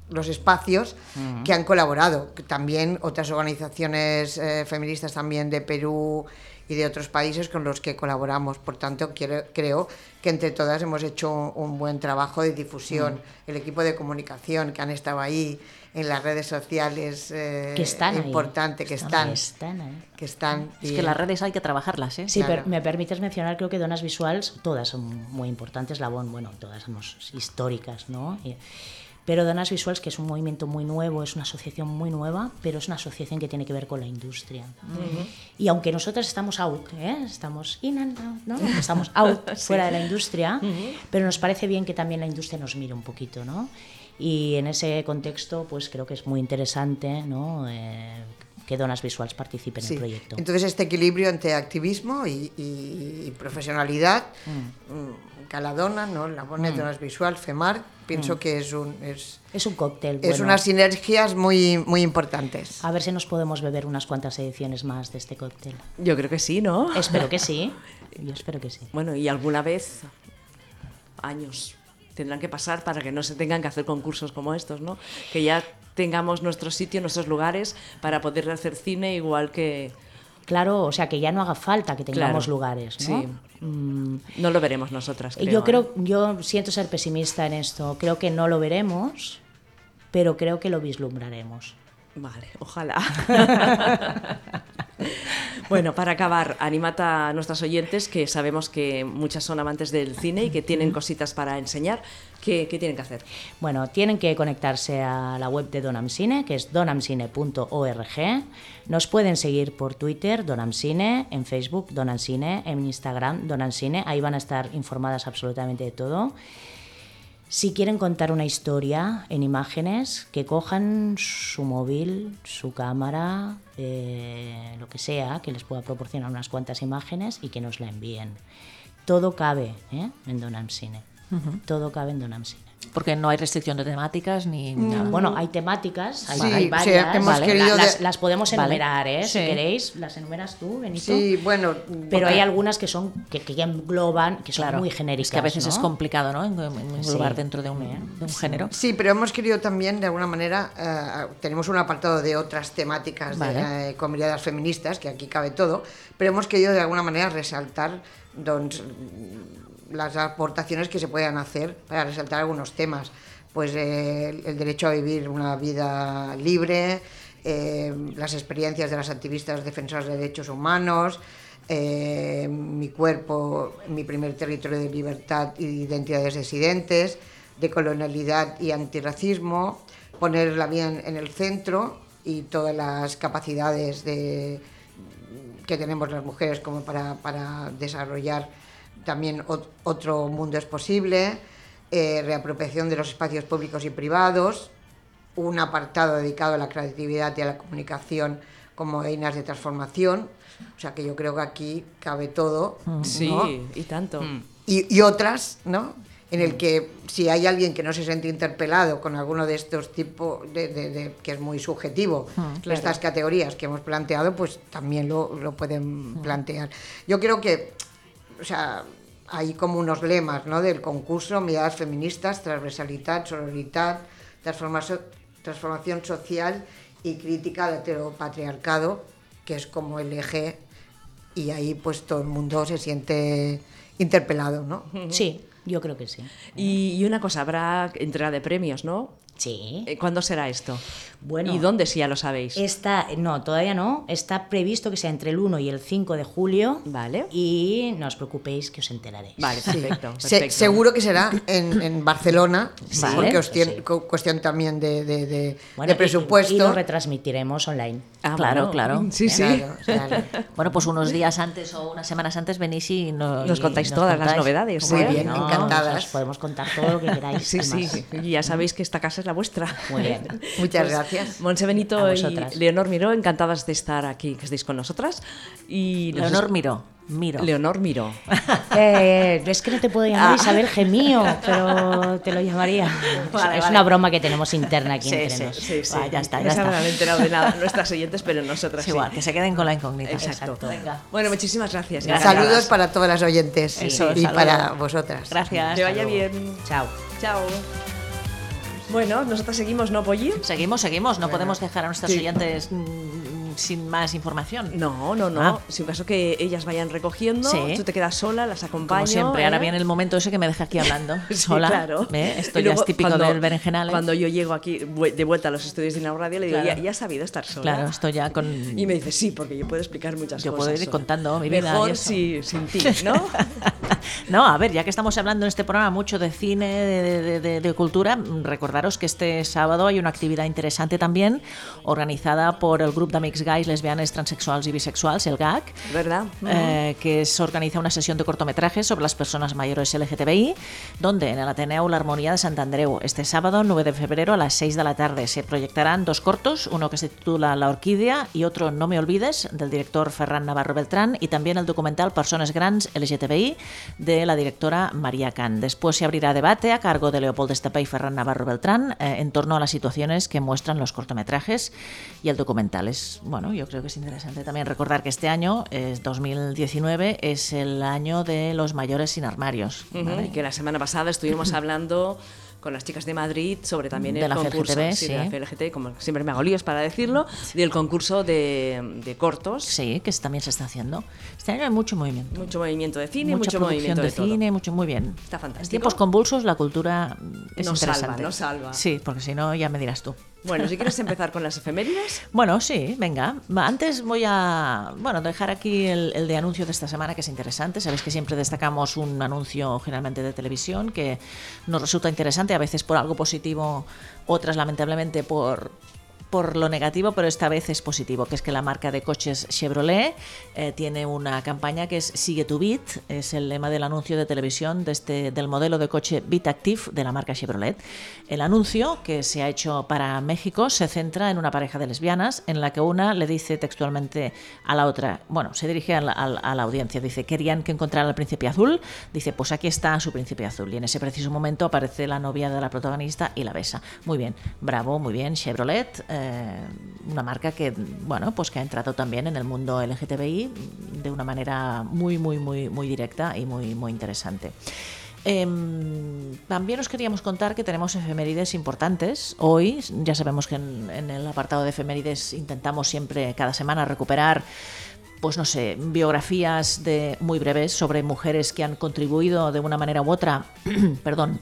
los espacios que han colaborado. También otras organizaciones eh, feministas también de Perú y de otros países con los que colaboramos. Por tanto, quiero- creo que entre todas hemos hecho un buen trabajo de difusión. El equipo de comunicación que han estado ahí en las redes sociales, eh, Que están ahí. importante, que están, Están ahí. que están. Es y- que las redes hay que trabajarlas, ¿eh? Sí, Claro. pero me permites mencionar, creo que donas visuales, todas son muy importantes, la BON, bueno, todas somos históricas, ¿no? Y- pero Donas Visuals, que es un movimiento muy nuevo, es una asociación muy nueva, pero es una asociación que tiene que ver con la industria. Y aunque nosotras estamos out, ¿eh? estamos in and out, ¿no? Estamos out, fuera de la industria, pero nos parece bien que también la industria nos mire un poquito, ¿no? Y en ese contexto, pues creo que es muy interesante, ¿no? Eh, que Donas Visuals participe en Sí. el proyecto. Entonces este equilibrio entre activismo y, y- y profesionalidad, mm, Caladona, ¿no? la Bonet de las Visual, FEMAR, pienso que es un es, Es un cóctel. es bueno. unas sinergias muy muy importantes. A ver si nos podemos beber unas cuantas ediciones más de este cóctel. Yo creo que sí, ¿no? Espero que sí. Yo espero que sí. Bueno, y alguna vez, años tendrán que pasar para que no se tengan que hacer concursos como estos, ¿no? Que ya tengamos nuestro sitio, nuestros lugares para poder hacer cine igual que... Claro, o sea, que ya no haga falta que tengamos Claro, lugares, ¿no? sí. Mm, No lo veremos nosotras. Creo, yo ¿eh? creo, yo siento ser pesimista en esto. Creo que no lo veremos, pero creo que lo vislumbraremos. Vale, ojalá. bueno, para acabar, animad a nuestras oyentes que sabemos que muchas son amantes del cine y que tienen cositas para enseñar. ¿Qué, qué tienen que hacer? Bueno, tienen que conectarse a la web de Donamcine, que es donamcine.org. Nos pueden seguir por Twitter, Donamcine, en Facebook, Donamcine, en Instagram, Donamcine. Ahí van a estar informadas absolutamente de todo. Si quieren contar una historia en imágenes, que cojan su móvil, su cámara, eh, lo que sea, que les pueda proporcionar unas cuantas imágenes y que nos la envíen. Todo cabe ¿eh? en Donamcine. Todo cabe en Donamcine. Porque no hay restricción de temáticas ni nada. Bueno, hay temáticas, hay, Sí, hay sí, varias. hemos Vale, querido la- las, de- las podemos Vale. enumerar, ¿eh? Si queréis, las enumeras tú, Benito. Sí, bueno, Pero hay algunas que son que, que ya engloban, que son Claro, muy genéricas. Es que a veces ¿no? es complicado, ¿no? En- en- Englobar Sí. dentro de un, de un género. Sí, pero hemos querido también, de alguna manera, eh, tenemos un apartado de otras temáticas Vale. de eh, comunidades feministas, que aquí cabe todo, pero hemos querido de alguna manera resaltar doncs, las aportaciones que se puedan hacer para resaltar algunos temas. Pues eh, el- derecho a vivir una vida libre, eh, las experiencias de las activistas defensoras de derechos humanos, eh, mi cuerpo, mi primer territorio de libertad y identidades disidentes, de colonialidad y antirracismo, ponerla bien en el centro y todas las capacidades de, que tenemos las mujeres como para, para desarrollar también ot- otro mundo es posible, eh, reapropiación de los espacios públicos y privados, un apartado dedicado a la creatividad y a la comunicación como einas de transformación. O sea que yo creo que aquí cabe todo. Sí, ¿no? y tanto. y, y otras, ¿no? En el que si hay alguien que no se siente interpelado con alguno de estos tipos, de, de- de- que es muy subjetivo, claro. estas categorías que hemos planteado, pues también lo, lo pueden plantear. Yo creo que, o sea, hay como unos lemas, ¿no? Del concurso, miradas feministas, transversalidad, sororidad, transformación, transformación social y crítica al heteropatriarcado, que es como el eje y ahí pues todo el mundo se siente interpelado, ¿no? Sí, yo creo que sí. Y, y una cosa, habrá entrega de premios, ¿no? Sí. Eh, ¿Cuándo será esto? Bueno. ¿Y dónde si ya lo sabéis? Está, no, todavía no. Está previsto que sea entre el 1 y el 5 de julio. Vale. Y no os preocupeéis que os enteraréis. Vale, perfecto. Se- perfecto. seguro que será en, en Barcelona, Vale. porque os tiene- Sí. cu- cuestión también de, de- de- Bueno, de y- presupuesto. Y, lo retransmitiremos online. Ah, Claro, bueno. claro. Sí, sí. Claro, claro. Bueno, pues unos días antes o unas semanas antes venís y no- Nos y contáis todas las novedades, Muy ¿eh? bien, No, encantadas. Os podemos contar todo lo que queráis. Sí, sí, y ya sabéis que esta casa es la vuestra. Muy bien. Muchas Pues, gracias. Monse A Benito y. Leonor Miró, encantadas de estar aquí, que estéis con nosotras. Y nos- Leonor Miro, Miro. Leonor Miró. Eh, es que no te puedo llamar Ah. Isabel Gemío, pero te lo llamaría. Vale, es vale. una broma que tenemos interna aquí Sí, entre sí. nos. Sí, ya está, ya está. no han enterado de nada nuestras oyentes, pero nosotras Es sí. igual, que se queden con la incógnita. Exacto. Venga. Bueno, muchísimas gracias. Gracias. Saludos para todas las oyentes Eso, y saludos. para vosotras. Gracias. Que vaya bien. Chao. Chao. Bueno, nosotras seguimos, ¿no, Polly? Seguimos, seguimos. No podemos dejar a nuestros Sí. oyentes mm, sin más información. No, no, no. Ah. Si un caso que ellas vayan recogiendo, Sí. tú te quedas sola, las acompaño. Como siempre, ahora ¿eh? viene el momento ese que me deja aquí hablando Sí, sola. claro. ¿eh? Esto Y ya luego, es típico cuando- del berenjenales. Cuando yo llego aquí de vuelta a los estudios de Inau Radio, le digo, Claro. ya, ya has sabido estar sola. Claro, esto ya con... Y me dice, sí, porque yo puedo explicar muchas Yo cosas. puedo ir sola". contando mi vida Mejor si, sin ti, ¿no? No, a ver, ya que estamos hablando en este programa mucho de cine, de, de- de- de cultura, recordaros que este sábado hay una actividad interesante también organizada por el grupo d'amics gais, lesbianes, transexuals y bisexuals, el GAC, ¿Verdad? eh, que se organiza una sesión de cortometrajes sobre las personas mayores LGTBI, donde en el Ateneo La Armonía de Sant Andreu, este sábado 9 de febrero a las 6 de la tarde, se proyectarán dos cortos, uno que se titula La Orquídea y otro No me olvides, del director Ferran Navarro Beltrán, y también el documental Personas Grans LGTBI de la directora María Can. Después se abrirá debate a cargo de Leopoldo Estapé y Ferran Navarro Beltrán eh, en torno a las situaciones que muestran los cortometrajes y el documental. Es, bueno, yo creo que es interesante también recordar que este año, es 2019, es el año de los mayores sin armarios. Ujú, ¿vale? Y que la semana pasada estuvimos hablando con las chicas de Madrid sobre también De el la concurso FLGTB, sí, de la sí. FLGT, como siempre me hago líos para decirlo, del concurso de, de cortos. Sí, que también se está haciendo. Este año hay mucho movimiento. Mucho movimiento de cine, Mucha mucho producción movimiento de, de, todo. cine, mucho muy bien. Está fantástico. En tiempos convulsos la cultura es Nos salva, interesante. nos salva. Sí, porque si no ya me dirás tú. Bueno, si quieres empezar con las efemérides. Bueno, sí, venga. Antes voy a bueno, dejar aquí el, el de anuncio de esta semana, que es interesante. Sabéis que siempre destacamos un anuncio generalmente de televisión que nos resulta interesante, a veces por algo positivo, otras lamentablemente por por lo negativo, pero esta vez es positivo, que es que la marca de coches Chevrolet eh, tiene una campaña que es Sigue tu Bit, es el lema del anuncio de televisión de este, del modelo de coche Bit Active de la marca Chevrolet. El anuncio, que se ha hecho para México, se centra en una pareja de lesbianas en la que una le dice textualmente a la otra, bueno, se dirige a la, a la- audiencia, dice, querían que encontrara al príncipe azul, dice, pues aquí está su príncipe azul. Y en ese preciso momento aparece la novia de la protagonista y la besa. Muy bien, bravo, muy bien, Chevrolet, eh, una marca que, bueno, pues que ha entrado también en el mundo LGTBI de una manera muy, muy, muy, muy directa y muy, muy interesante. Em, también os queríamos contar que tenemos efemérides importantes. Hoy, ya sabemos que en, en el apartado de efemérides intentamos siempre cada semana recuperar pues no sé, biografías de muy breves sobre mujeres que han contribuido de una manera u otra, perdón,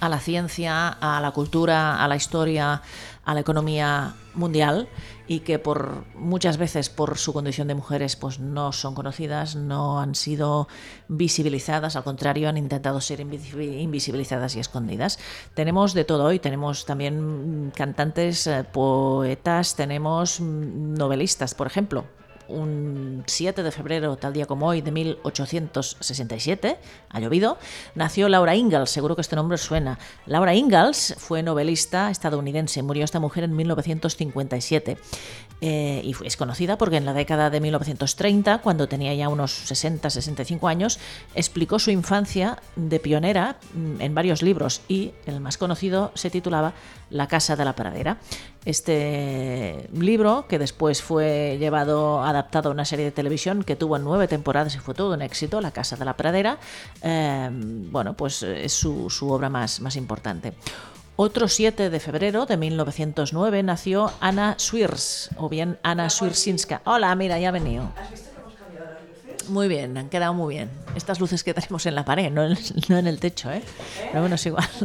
a la ciencia, a la cultura, a la historia, a la economía mundial y que por muchas veces por su condición de mujeres pues no son conocidas, no han sido visibilizadas, al contrario han intentado ser invisi- invisibilizadas y escondidas. Tenemos de todo hoy, tenemos también mm, cantantes, eh, poetas, tenemos mm, novelistas, por ejemplo. Un 7 de febrero, tal día como hoy, de 1867, ha llovido, nació Laura Ingalls, seguro que este nombre suena. Laura Ingalls fue novelista estadounidense, murió esta mujer en 1957 eh, y es conocida porque en la década de 1930, cuando tenía ya unos 60-65 años, explicó su infancia de pionera mm, en varios libros y el más conocido se titulaba La Casa de la Pradera. Este libro, que después fue llevado, adaptado a una serie de televisión que tuvo nueve temporadas y fue todo un éxito, La Casa de la Pradera, eh, bueno, pues eh, es su, obra más importante. Otro 7 de febrero de 1909 nació Ana Swirs, o bien Ana Swirsinska. Hola, mira, ya ha venido. Muy bien, han quedado muy bien. Estas luces que tenemos en la pared, no en, no en el techo, ¿eh? Pero bueno, es igual.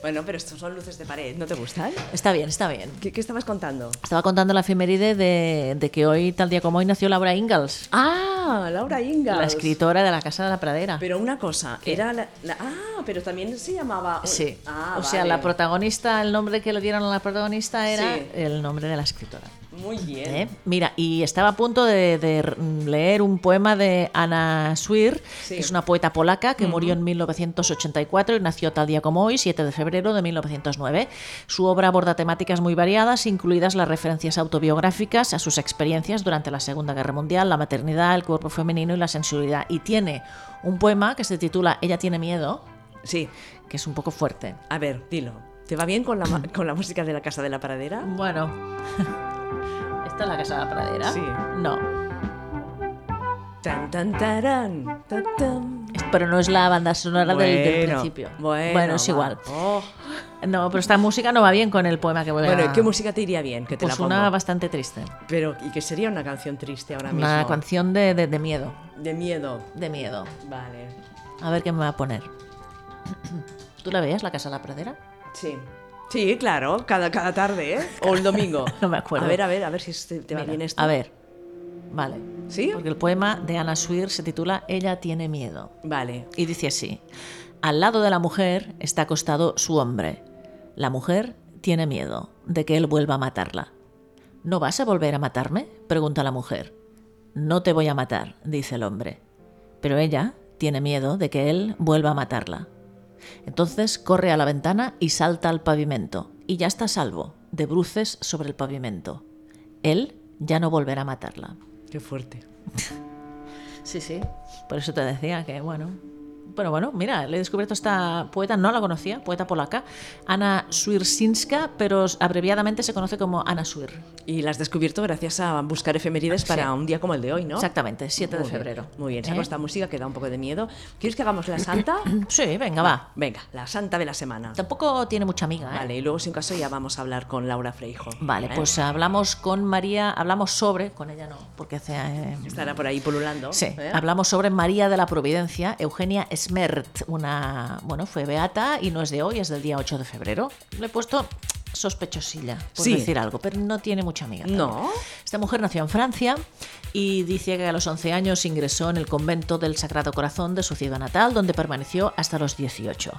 Bueno, pero estos son luces de pared, ¿no te gustan? Está bien, está bien. ¿Qué, qué estabas contando? Estaba contando la efeméride de, de que hoy, tal día como hoy, nació Laura Ingalls, Ah, Laura Ingalls. la escritora de La Casa de la Pradera. Pero una cosa, era la, la- Ah, pero también se llamaba... Sí, Ah, o sea, vale. la protagonista, el nombre que le dieron a la protagonista era Sí. el nombre de la escritora. Muy bien. ¿Eh? Mira, y estaba a punto de, de leer un poema de Anna Swir, Sí. que es una poeta polaca que murió en 1984 y nació tal día como hoy, 7 de febrero de 1909. Su obra aborda temáticas muy variadas, incluidas las referencias autobiográficas a sus experiencias durante la Segunda Guerra Mundial, la maternidad, el cuerpo femenino y la sensibilidad. Y tiene un poema que se titula Ella tiene miedo, Sí. que es un poco fuerte. A ver, dilo. ¿Te va bien con la, con la música de la Casa de la Pradera? Bueno, ¿esta es la Casa de la Pradera? Sí. No. Tan, tan, tarán, tan, tan. Pero no es la banda sonora del, del Bueno, principio. Bueno, es igual. Oh. No, pero esta música no va bien con el poema que voy Bueno, a... ¿y qué música te iría bien? Que te Pues la pongo. una bastante triste. Pero, ¿y qué sería una canción triste ahora mismo? Una canción de, de- de miedo. De miedo. De miedo. Vale. A ver qué me va a poner. ¿Tú la veías, la Casa de la Pradera? Sí. Sí, claro, cada, cada tarde, ¿eh? O el domingo. No me acuerdo. A ver, a ver, a ver si te, te va Mira, bien esto. A ver. Vale. ¿Sí? Porque el poema de Anna Swir se titula Ella tiene miedo. Vale. Y dice así. Al lado de la mujer está acostado su hombre. La mujer tiene miedo de que él vuelva a matarla. ¿No vas a volver a matarme? pregunta la mujer. No te voy a matar, dice el hombre. Pero ella tiene miedo de que él vuelva a matarla. Entonces corre a la ventana y salta al pavimento, y ya está a salvo, de bruces sobre el pavimento. Él ya no volverá a matarla. Qué fuerte. Sí, sí. Por eso te decía que, bueno. Pero bueno, mira, le he descubierto esta poeta, no la conocía, poeta polaca, Anna Swirsinska, pero abreviadamente se conoce como Anna Swir. Y la has descubierto gracias a buscar efemérides para Sí. un día como el de hoy, ¿no? Exactamente, 7 de bien, febrero. Muy bien, ¿Eh? saco esta música que da un poco de miedo. ¿Quieres que hagamos la santa? Sí, venga, va. Venga, la santa de la semana. Tampoco tiene mucha amiga, ¿eh? Vale, y luego si un caso ya vamos a hablar con Laura Freijo. Vale, ¿eh? pues hablamos con María, hablamos sobre, con ella no, porque hace... eh, Estará por ahí pululando. Sí, ¿eh? hablamos sobre María de la Providencia, Eugenia Smert, una, bueno, fue beata y no es de hoy, es del día 8 de febrero. Le he puesto sospechosilla, por Sí. decir algo, pero no tiene mucha amiga. también. No. Esta mujer nació en Francia y dice que a los 11 años ingresó en el convento del Sagrado Corazón de su ciudad natal, donde permaneció hasta los 18.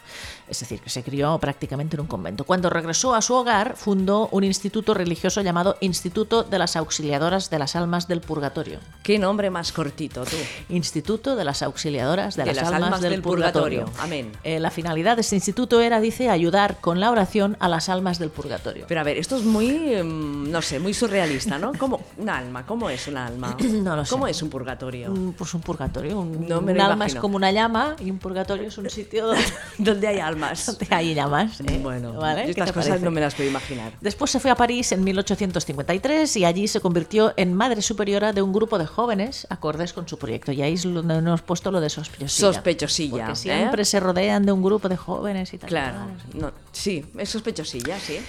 Es decir, que se crió prácticamente en un convento. Cuando regresó a su hogar, fundó un instituto religioso llamado Instituto de las Auxiliadoras de las Almas del Purgatorio. Qué nombre más cortito, tú. Instituto de las Auxiliadoras de, De las, Almas, del, Purgatorio. Amén. Eh, la finalidad de este instituto era, dice, ayudar con la oración a las almas del purgatorio. Pero a ver, esto es muy, em, no sé, muy surrealista, ¿no? ¿Cómo, un alma, ¿cómo es un alma? No lo sé. ¿Cómo es un purgatorio? Un- Pues un purgatorio. Un, No me un lo alma es como una llama y un purgatorio es un sitio donde, Donde hay almas. Donde hay llamas. ¿eh? Bueno, ¿Vale? yo ¿Qué estas cosas parece? no me las puedo imaginar. Después se fue a París en 1853 y allí se convirtió en madre superiora de un grupo de jóvenes acordes con su proyecto. Y ahí es donde nos hemos puesto lo de sospechosilla. Sospechosilla, Porque ¿eh? siempre se rodean de un grupo de jóvenes y tal. Claro, no, sí, es sospechosilla, sí.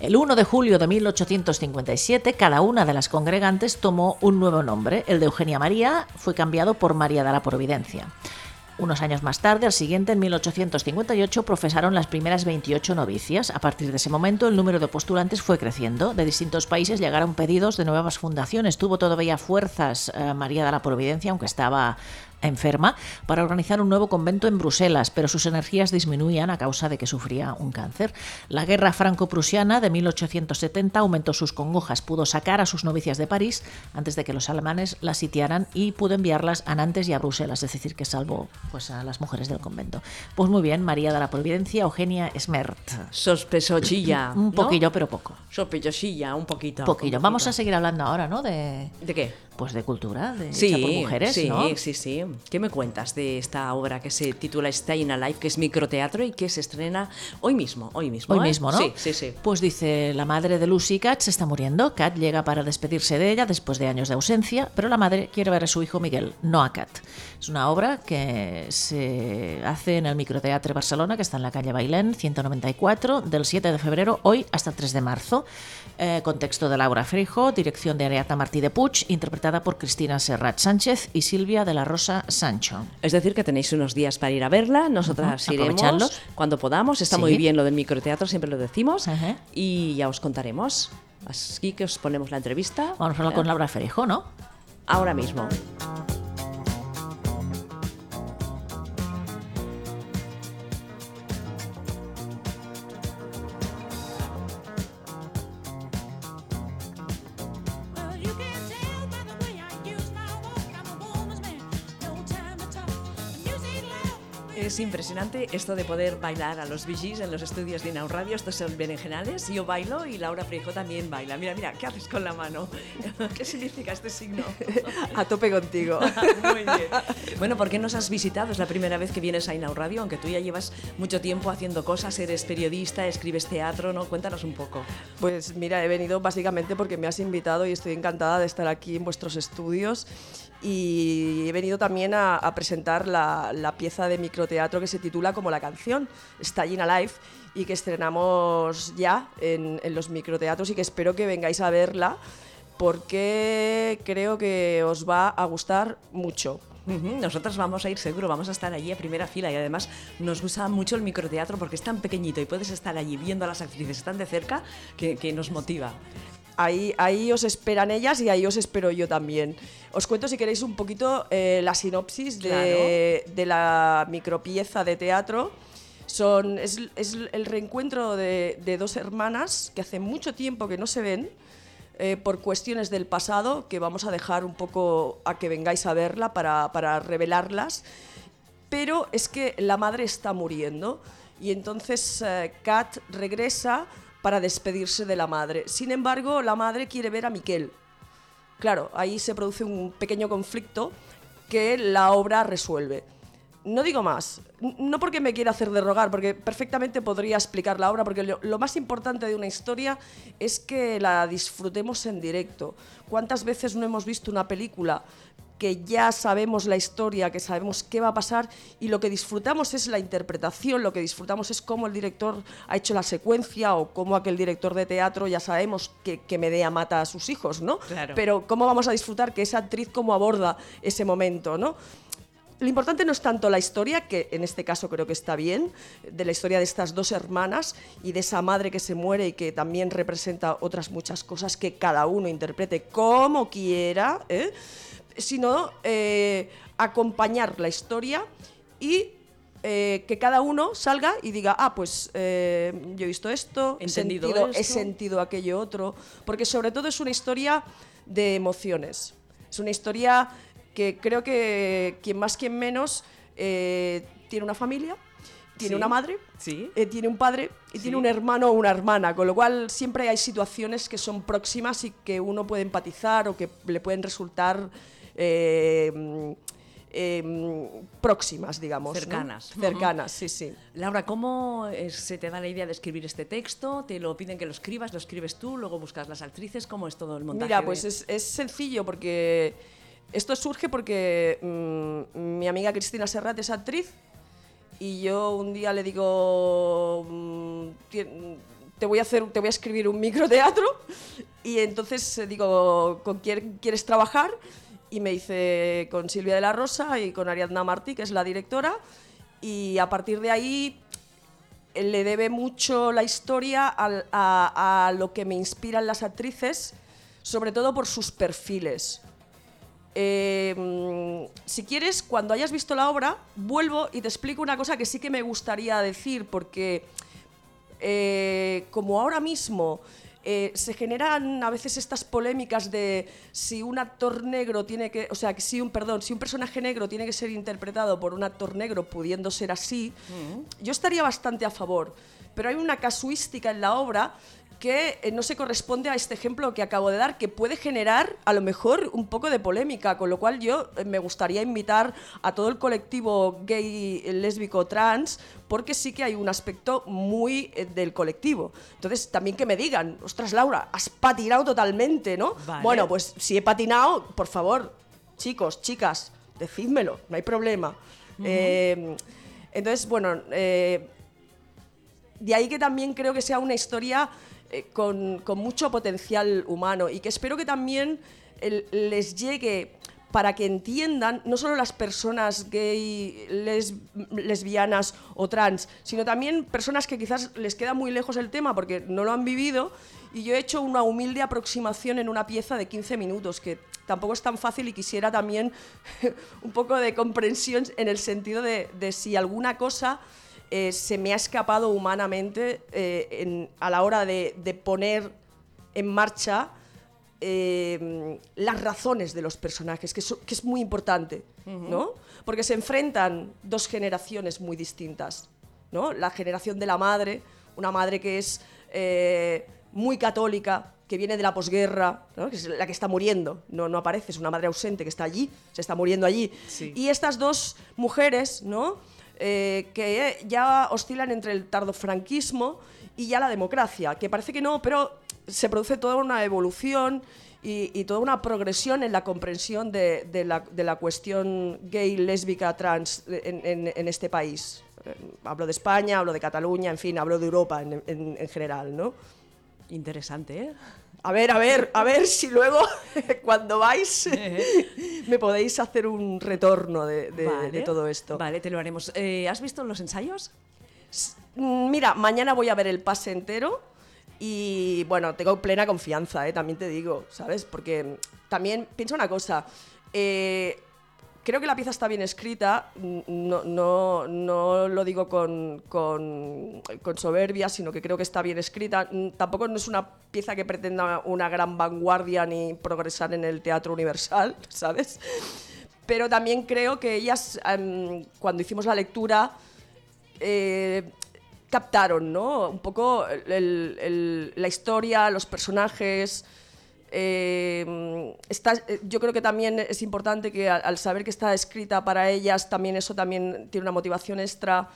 El 1 de julio de 1857, cada una de las congregantes tomó un nuevo nombre. El de Eugenia María fue cambiado por María de la Providencia. Unos años más tarde, al siguiente, en 1858, profesaron las primeras 28 novicias. A partir de ese momento, el número de postulantes fue creciendo. De distintos países llegaron pedidos de nuevas fundaciones. Tuvo todavía fuerzas eh, María de la Providencia, aunque estaba enferma para organizar un nuevo convento en Bruselas, pero sus energías disminuían a causa de que sufría un cáncer. La guerra franco-prusiana de 1870 aumentó sus congojas, pudo sacar a sus novicias de París antes de que los alemanes las sitiaran y pudo enviarlas a Nantes y a Bruselas, es decir, que salvó pues, a las mujeres del convento. Pues muy bien, María de la Providencia, Eugenia Smert. Sospechochilla. Un ¿no? poquillo, pero poco. Sospechochilla, un poquito. Poquillo. un Vamos a seguir hablando ahora, ¿no? De, ¿De qué? pues de cultura, de Sí, hecha por mujeres, sí, ¿no? sí, sí. ¿Qué me cuentas de esta obra que se titula Staying Alive, que es microteatro y que se estrena hoy mismo, hoy mismo? Hoy ¿eh? mismo, ¿no? Sí, sí, sí. Pues dice, la madre de Lucy Kat se está muriendo. Kat llega para despedirse de ella después de años de ausencia, pero la madre quiere ver a su hijo Miguel, no a Kat. Es una obra que se hace en el Microteatre Barcelona, que está en la calle Bailén, 194, del 7 de febrero, hoy hasta el 3 de marzo. Eh, contexto de Laura Freijo, dirección de Ariata Martí de Puig, interpretada por Cristina Serrat Sánchez y Silvia de la Rosa Sancho. Es decir, que tenéis unos días para ir a verla, nosotras Ujú, iremos aprovechadlos. cuando podamos. Está Sí. muy bien lo del microteatro, siempre lo decimos. Y ya os contaremos. Así que os ponemos la entrevista. Vamos a hablar con Laura Freijo, ¿no? Ahora mismo. Es impresionante esto de poder bailar a los VGs en los estudios de Inau Radio. Estos son berenjenales. Yo bailo y Laura Freijo también baila. Mira, mira, ¿qué haces con la mano? ¿Qué significa este signo? A tope contigo. Muy bien. Bueno, ¿por qué nos has visitado? Es la primera vez que vienes a Inau Radio, aunque tú ya llevas mucho tiempo haciendo cosas, eres periodista, escribes teatro, ¿no? Cuéntanos un poco. Pues mira, he venido básicamente porque me has invitado y estoy encantada de estar aquí en vuestros estudios. Y he venido también a, a presentar la, pieza de microteatro que se titula como la canción, Staying Alive, y que estrenamos ya en, en los microteatros y que espero que vengáis a verla porque creo que os va a gustar mucho. Nosotros vamos a ir seguro, vamos a estar allí a primera fila y además nos gusta mucho el microteatro porque es tan pequeñito y puedes estar allí viendo a las actrices tan de cerca que nos motiva. Ahí, ahí os esperan ellas y ahí os espero yo también. Os cuento si queréis un poquito eh, la sinopsis de, de la micropieza de teatro. Son, es, es el reencuentro de, de dos hermanas que hace mucho tiempo que no se ven eh, por cuestiones del pasado que vamos a dejar un poco a que vengáis a verla para, para revelarlas. Pero es que la madre está muriendo y entonces eh, Kat regresa para despedirse de la madre. Sin embargo, la madre quiere ver a Miquel. Claro, ahí se produce un pequeño conflicto que la obra resuelve. No digo más, no porque me quiera hacer de rogar, porque perfectamente podría explicar la obra, porque lo, lo más importante de una historia es que la disfrutemos en directo. ¿Cuántas veces no hemos visto una película que ya sabemos la historia, que sabemos qué va a pasar y lo que disfrutamos es la interpretación, lo que disfrutamos es cómo el director ha hecho la secuencia o cómo aquel director de teatro ya sabemos que, que Medea mata a sus hijos, ¿no? Claro. Pero cómo vamos a disfrutar que esa actriz cómo aborda ese momento, ¿no? Lo importante no es tanto la historia, que en este caso creo que está bien, de la historia de estas dos hermanas y de esa madre que se muere y que también representa otras muchas cosas que cada uno interprete como quiera, ¿eh? Sino eh, acompañar la historia y eh, que cada uno salga y diga, ah, pues eh, yo he visto esto, he sentido, he esto". sentido aquello otro, porque sobre todo es una historia de emociones. Es una historia que creo que quien más, quien menos, eh, tiene una familia, tiene Sí. una madre, Sí. tiene un padre y tiene un hermano o una hermana, con lo cual siempre hay situaciones que son próximas y que uno puede empatizar o que le pueden resultar eh, eh, próximas, digamos. ¿no? Cercanas. Cercanas, sí, sí. Laura, ¿cómo eh, se te da la idea de escribir este texto? ¿Te lo piden que lo escribas? ¿Lo escribes tú? ¿Luego buscas las actrices? ¿Cómo es todo el montaje? Mira, de- pues es, es sencillo porque esto surge porque mm, mi amiga Cristina Serrat es actriz y yo un día le digo, mm, te voy a hacer, te voy a escribir un microteatro y entonces digo, ¿con quién quieres trabajar? Y me hice con Silvia de la Rosa y con Ariadna Martí, que es la directora, y a partir de ahí eh, le debe mucho la historia a, a lo que me inspiran las actrices, sobre todo por sus perfiles. Eh, si quieres, cuando hayas visto la obra, vuelvo y te explico una cosa que sí que me gustaría decir, porque eh, como ahora mismo eh, se generan a veces estas polémicas de si un actor negro tiene que, o sea, que si un, perdón, si un personaje negro tiene que ser interpretado por un actor negro pudiendo ser así, yo estaría bastante a favor. Pero hay una casuística en la obra que eh, no se corresponde a este ejemplo que acabo de dar, que puede generar a lo mejor un poco de polémica, con lo cual yo eh, me gustaría invitar a todo el colectivo gay, lésbico, trans, porque sí que hay un aspecto muy eh, del colectivo. Entonces, también que me digan, ostras, Laura, has patinado totalmente, ¿no? Vale. Bueno, pues si he patinado, por favor, chicos, chicas, decídmelo, no hay problema. Eh, entonces, bueno, eh, de ahí que también creo que sea una historia eh, con, con mucho potencial humano y que espero que también el- les llegue para que entiendan no solo las personas gay, les- lesbianas o trans, sino también personas que quizás les queda muy lejos el tema porque no lo han vivido. Y yo he hecho una humilde aproximación en una pieza de 15 minutos, que tampoco es tan fácil y quisiera también un poco de comprensión en el sentido de, de si alguna cosa eh, se me ha escapado humanamente eh, en- a la hora de, de poner en marcha eh, las razones de los personajes, que, es muy importante, ¿no? Porque se enfrentan dos generaciones muy distintas, ¿no? La generación de la madre, una madre que es eh, muy católica, que viene de la posguerra, ¿no? que es la que está muriendo, no, no aparece, es una madre ausente que está allí, se está muriendo allí. Sí. Y estas dos mujeres, ¿no? Eh, que ya oscilan entre el tardofranquismo y ya la democracia, que parece que no, pero se produce toda una evolución y, y toda una progresión en la comprensión de, de la, de la cuestión gay, lésbica, trans en, en- en este país. Eh, hablo de España, hablo de Cataluña, en fin, hablo de Europa en- en general, ¿no? Interesante, ¿eh? A ver, a ver, a ver si luego, cuando vais, me podéis hacer un retorno de, de- Vale. de todo esto. Vale, te lo haremos. Eh, ¿Has visto los ensayos? Mm, Mira, mañana voy a ver el pase entero y bueno, tengo plena confianza, ¿eh? también te digo, ¿sabes? Porque mm, también pienso una cosa. eh, creo que la pieza está bien escrita, no, no, no lo digo con, con- con soberbia, sino que creo que está bien escrita. Tampoco no es una pieza que pretenda una gran vanguardia ni progresar en el teatro universal, ¿sabes? Pero también creo que ellas, em, cuando hicimos la lectura, eh, captaron, ¿no? Un poco el- el- la historia, los personajes. Eh, está, yo creo que también es importante que al, al saber que está escrita para ellas, también eso también tiene una motivación extra.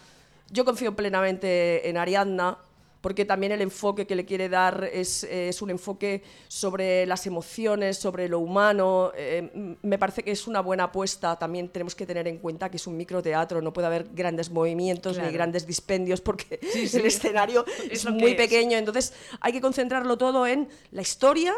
Yo confío plenamente en Ariadna, porque también el enfoque que le quiere dar es, es un enfoque sobre las emociones, sobre lo humano. eh, me parece que es una buena apuesta. También tenemos que tener en cuenta que es un microteatro, no puede haber grandes movimientos Claro. ni grandes dispendios porque Sí, sí. el escenario Es es, muy pequeño. Entonces hay que concentrarlo todo en la historia,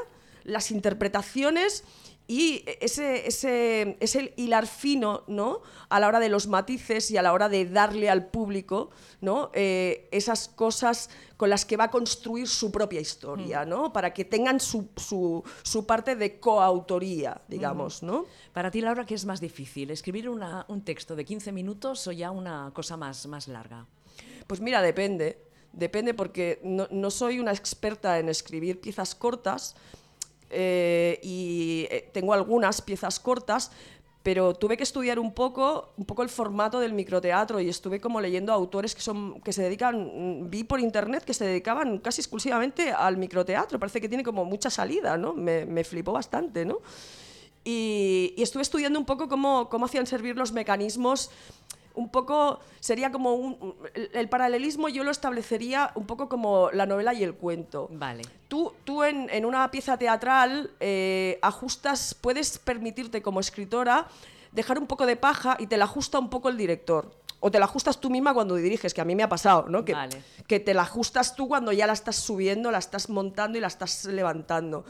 las interpretaciones y ese, ese, ese hilar fino, ¿no? A la hora de los matices y a la hora de darle al público, ¿no? Eh, esas cosas con las que va a construir su propia historia, ¿no? Para que tengan su, su, su parte de coautoría, digamos, ¿no? Para ti, Laura, ¿qué es más difícil? ¿Escribir una- un texto de 15 minutos o ya una cosa más, más larga? Pues mira, depende. Depende porque no, no soy una experta en escribir piezas cortas eh, y eh, tengo algunas piezas cortas, pero tuve que estudiar un poco, un poco el formato del microteatro y estuve como leyendo autores que son que se dedican, mm, vi por internet que se dedicaban casi exclusivamente al microteatro. Parece que tiene como mucha salida, ¿no? Me, me flipó bastante, ¿no? Y, y estuve estudiando un poco cómo, cómo hacían servir los mecanismos. Un poco sería como un, el, el paralelismo yo lo establecería un poco como la novela y el cuento. Vale. Tú, tú en, en una pieza teatral eh, ajustas, puedes permitirte como escritora dejar un poco de paja y te la ajusta un poco el director. O te la ajustas tú misma cuando diriges, que a mí me ha pasado, ¿no? Que, Vale. que te la ajustas tú cuando ya la estás subiendo, la estás montando y la estás levantando.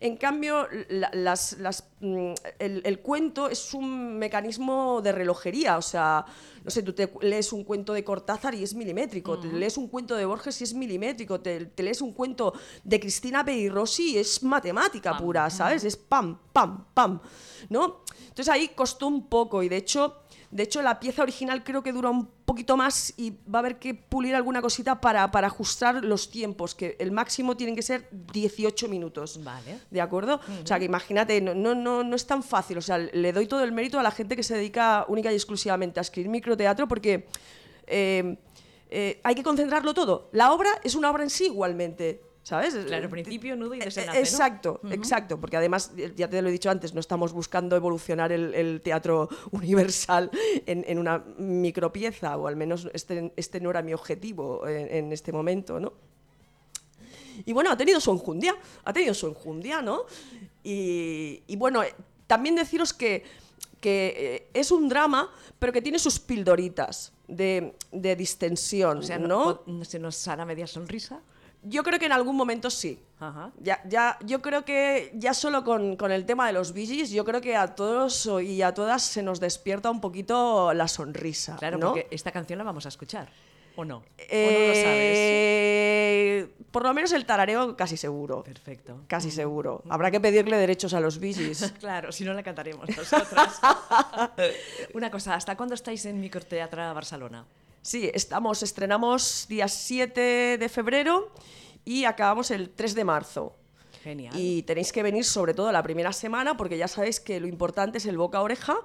En cambio, la- las, las, mm, el, el cuento es un mecanismo de relojería, o sea, no sé, tú te lees un cuento de Cortázar y es milimétrico, te lees un cuento de Borges y es milimétrico, te, te lees un cuento de Cristina Peirossi y es matemática pura, ¿sabes? Es pam, pam, pam, ¿no? Entonces ahí costó un poco y de hecho... De hecho, la pieza original creo que dura un poquito más y va a haber que pulir alguna cosita para, para ajustar los tiempos, que el máximo tienen que ser 18 minutos. Vale. ¿De acuerdo? O sea, que imagínate, no, no, no, no es tan fácil. O sea, le doy todo el mérito a la gente que se dedica única y exclusivamente a escribir microteatro porque eh, eh, hay que concentrarlo todo. La obra es una obra en sí igualmente. ¿Sabes? Claro, principio, nudo y Eh, desenlace, ¿no? Exacto, exacto, porque además, eh, ya te lo he dicho antes, no estamos buscando evolucionar el, el teatro universal en, en una micropieza, o al menos este, este no era mi objetivo en, en este momento, ¿no? Y bueno, ha tenido su enjundia, ha tenido su enjundia, ¿no? Y, y bueno, eh, también deciros que, que eh, es un drama, pero que tiene sus pildoritas de, de distensión, O sea, ¿no? ¿no? ¿Se nos hará media sonrisa? Yo creo que en algún momento sí. Ajá. Ya, ya, yo creo que ya solo con, con el tema de los Gees, yo creo que a todos y a todas se nos despierta un poquito la sonrisa. Claro, ¿no? porque esta canción la vamos a escuchar. ¿O no? ¿O no lo sabes? Eh, por lo menos el tarareo casi seguro. Perfecto. Casi seguro. Habrá que pedirle derechos a los Gees. Claro, si no la cantaremos nosotras. Una cosa, ¿hasta cuándo estáis en Microteatra Barcelona? Sí, estamos, estrenamos día 7 de febrero y acabamos el 3 de marzo. Genial. Y tenéis que venir sobre todo la primera semana porque ya sabéis que lo importante es el boca a oreja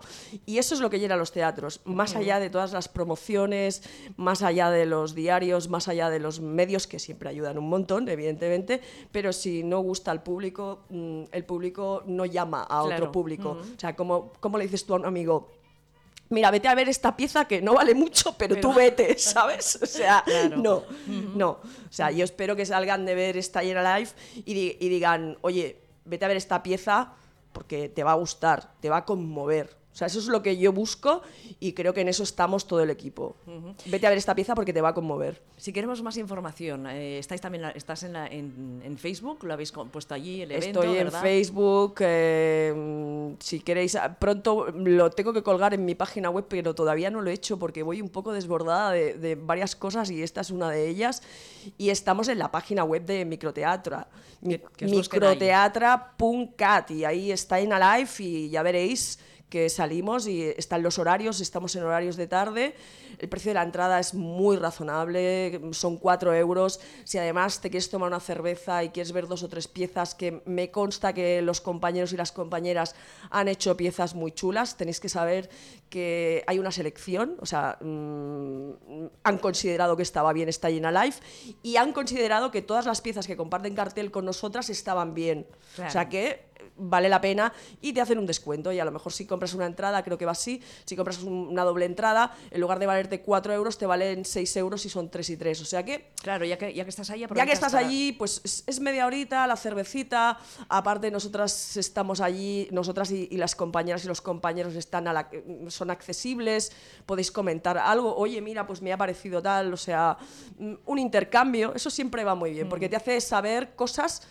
y eso es lo que llena los teatros. Más allá de todas las promociones, más allá de los diarios, más allá de los medios que siempre ayudan un montón, evidentemente, pero si no gusta al público, mm, el público no llama a Claro. otro público. O sea, como, como le dices tú a un amigo, mira, vete a ver esta pieza que no vale mucho, pero, Pero- tú vete, ¿sabes? O sea, Claro. no, no. O sea, yo espero que salgan de ver esta Llena Live y, di- y digan, oye, vete a ver esta pieza porque te va a gustar, te va a conmover. O sea, eso es lo que yo busco y creo que en eso estamos todo el equipo. Vete a ver esta pieza porque te va a conmover. Si queremos más información, eh, estáis también la- estás en, la- en, en Facebook, lo habéis puesto allí el evento, Estoy en ¿verdad? Facebook. eh, si queréis, ah, pronto lo tengo que colgar en mi página web, pero todavía no lo he hecho porque voy un poco desbordada de, de varias cosas y esta es una de ellas. Y estamos en la página web de Microteatra, microteatra.cat y ahí está en Alive y ya veréis que salimos y están los horarios, estamos en horarios de tarde, el precio de la entrada es muy razonable, son 4 euros, si además te quieres tomar una cerveza y quieres ver dos o tres piezas, que me consta que los compañeros y las compañeras han hecho piezas muy chulas, tenéis que saber que hay una selección, o sea, mm, han considerado que estaba bien esta Llena Life y han considerado que todas las piezas que comparten cartel con nosotras estaban bien. Claro. O sea que vale la pena y te hacen un descuento. Y a lo mejor si compras una entrada, creo que va así, si compras un- una doble entrada, en lugar de valerte 4 euros, te valen 6 euros y son 3 y 3. O sea que Claro, ya que, ya que estás ahí, ya que estás para- allí, pues es, es media horita, la cervecita. Aparte, nosotras estamos allí, nosotras y, y las compañeras y los compañeros están a la- son accesibles. Podéis comentar algo. Oye, mira, pues me ha parecido tal. O sea, mm, un intercambio. Eso siempre va muy bien, porque te hace saber cosas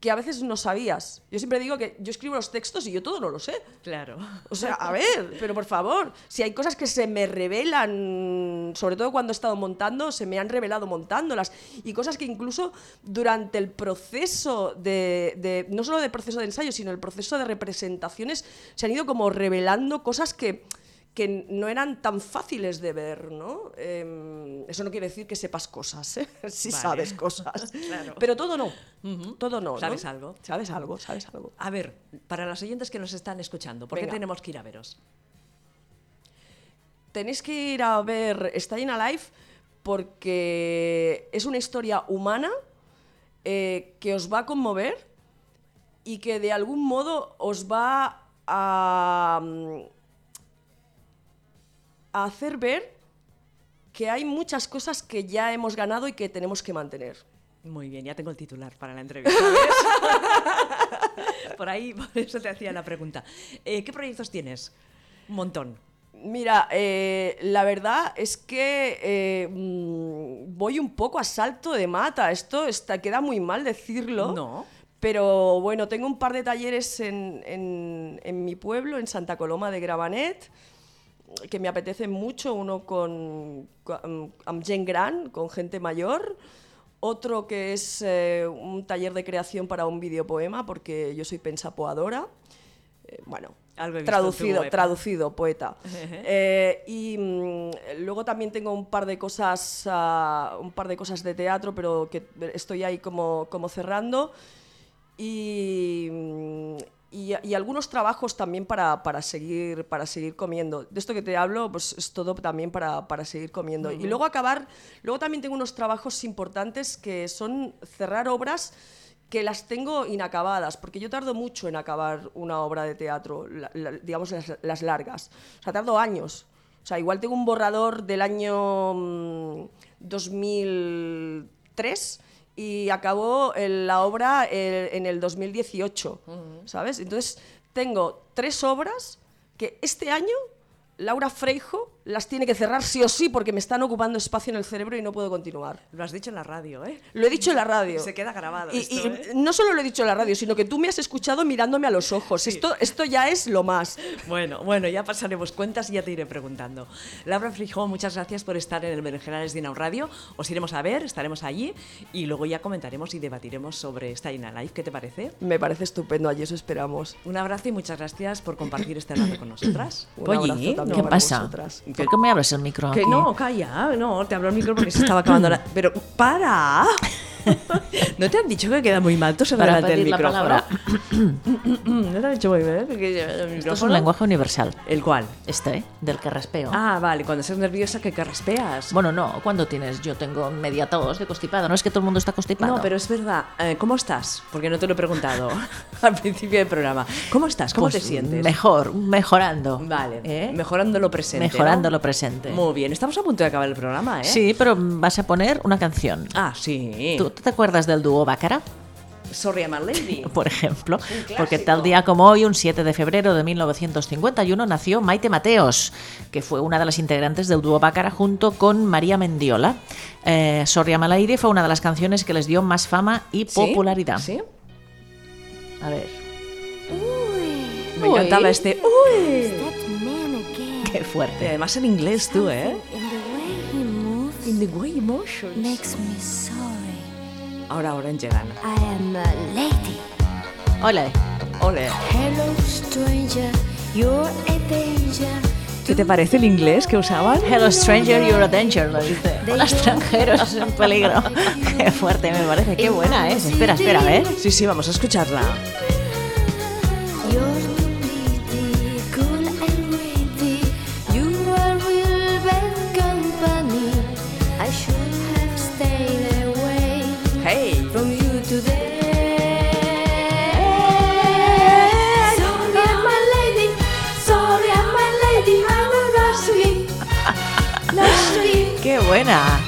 que a veces no sabías. Yo siempre digo que yo escribo los textos y yo todo no lo sé. Claro. O sea, a ver, pero por favor, si hay cosas que se me revelan, sobre todo cuando he estado montando, se me han revelado montándolas, y cosas que incluso durante el proceso de, de- no solo de proceso de ensayo, sino el proceso de representaciones, se han ido como revelando cosas que que no eran tan fáciles de ver, ¿no? Em, eso no quiere decir que sepas cosas, ¿eh? Si Vale. sabes cosas. Claro. Pero todo no. Todo no. ¿no? ¿Sabes algo? Sabes algo, sabes algo. A ver, para los oyentes que nos están escuchando, ¿por qué tenemos que ir a veros? tenéis que ir a ver Staying Alive porque es una historia humana eh, que os va a conmover y que de algún modo os va a, mm, a hacer ver que hay muchas cosas que ya hemos ganado y que tenemos que mantener. Muy bien, ya tengo el titular para la entrevista. por ahí, por eso te hacía la pregunta. Eh, ¿Qué proyectos tienes? Un montón. Mira, eh, la verdad es que eh, mm, voy un poco a salto de mata. Esto está, queda muy mal decirlo. No. Pero bueno, tengo un par de talleres en, en- en mi pueblo, en Santa Coloma de Gravanet, que me apetecen mucho. Uno con, con gent gran, con gente mayor. Otro que es eh, un taller de creación para un videopoema, porque yo soy pensapoadora. Eh, bueno, Algo traducido, traducido, poeta. Eh, y mm, luego también tengo un par de cosas, ah, un par de cosas de teatro, pero que estoy ahí como, como cerrando. Y, mm, y, y algunos trabajos también para, para, seguir, para seguir comiendo. De esto que te hablo, pues es todo también para, para seguir comiendo. Y luego acabar, luego también tengo unos trabajos importantes que son cerrar obras que las tengo inacabadas, porque yo tardo mucho en acabar una obra de teatro, la- la- digamos las, las largas. O sea, tardo años. O sea, igual tengo un borrador del año mm, 2003 y acabó el- la obra el- en el 2018, ¿sabes? Entonces, tengo tres obras que este año Laura Freijo las tiene que cerrar sí o sí porque me están ocupando espacio en el cerebro y no puedo continuar. Lo has dicho en la radio, ¿eh? Lo he dicho en la radio. Se queda grabado Y, esto, y ¿eh? no solo lo he dicho en la radio, sino que tú me has escuchado mirándome a los ojos. Esto, esto ya es lo más. Bueno, bueno, ya pasaremos cuentas y ya te iré preguntando. Laura Frijó, muchas gracias por estar en el Berenjenales de Inau Radio. Os iremos a ver, estaremos allí y luego ya comentaremos y debatiremos sobre Staying Alive. ¿Qué te parece? Me parece estupendo, allí eso esperamos. Un abrazo y muchas gracias por compartir este rato con nosotras. Un abrazo también ¿Qué para pasa? vosotras. ¿Por qué me abres el micro Que aquí? no, calla, no, te hablo al micro porque se estaba acabando la... Pero, ¡para! ¿No te han dicho que queda muy mal toser delante del la micrófono? ¿No te han dicho muy el Esto es un lenguaje universal. ¿El cual? Este, del que raspeo. Ah, vale, cuando estás nerviosa que carraspeas. Bueno, no, cuando tienes, yo tengo media tos de constipado, no es que todo el mundo está constipado. No, pero es verdad. Eh, ¿Cómo estás? Porque no te lo he preguntado al principio del programa. ¿Cómo estás? ¿Cómo Pues te sientes? Mejor, mejorando. Vale, ¿Eh? mejorando lo presente. Mejorando ¿no? lo presente. Muy bien, estamos a punto de acabar el programa, ¿eh? Sí, pero vas a poner una canción. Ah, sí. ¿Tú te acuerdas del dúo Bácara? Sorry, I'm a lady. Por ejemplo, porque tal día como hoy, un 7 de febrero de 1951, nació Maite Mateos, que fue una de las integrantes del dúo Bácara junto con María Mendiola. Eh, Sorry I'm a Lady fue una de las canciones que les dio más fama y popularidad. ¿Sí? A ver, Me encantaba este. ¡Uy! qué fuerte. Y además en inglés tú, ¿eh? In the way emotions. Makes me sorry. Ahora, ahora en Llegana. I am a lady. Ole. Hello, stranger. You're a danger. ¿Qué te parece el inglés que usaban? Hello stranger, you're a danger, lo dice. Hola extranjero, es un peligro. Qué fuerte me parece, qué buena es. Espera, espera, a ver. Sí, sí, vamos a escucharla. Buena.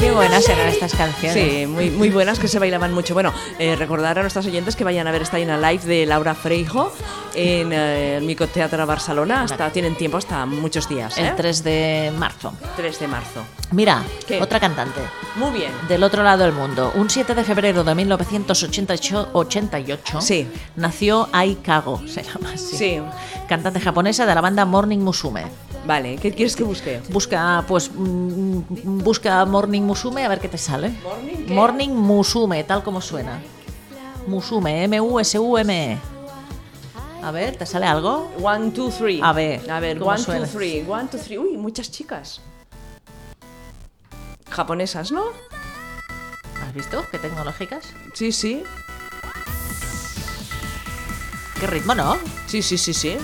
Qué buenas eran estas canciones. Sí, muy, muy buenas que se bailaban mucho. Bueno, eh, recordar a nuestros oyentes que vayan a ver esta a Live de Laura Freijo en eh, el Micoteatro Barcelona. Hasta, tienen tiempo hasta muchos días. ¿eh? El 3 de marzo. 3 de marzo. Mira, ¿Qué? otra cantante. Muy bien. Del otro lado del mundo. Un 7 de febrero de 1988 Sí. nació Ai Kago, se llama así. Sí. Cantante japonesa de la banda Morning Musume. Vale, ¿qué quieres que busque? Busca, pues, mm, busca Morning Musume a ver qué te sale. ¿Morning qué? Morning Musume, tal como suena. Musume, M-U-S-U-M-E. A ver, ¿te sale algo? One, two, three. A ver, A ver, ¿cómo one, suena? two, three. One, two, three. Uy, muchas chicas. Japonesas, ¿no? ¿Has visto? Qué tecnológicas. Sí, sí. Qué ritmo, ¿no? Sí, sí, sí, sí.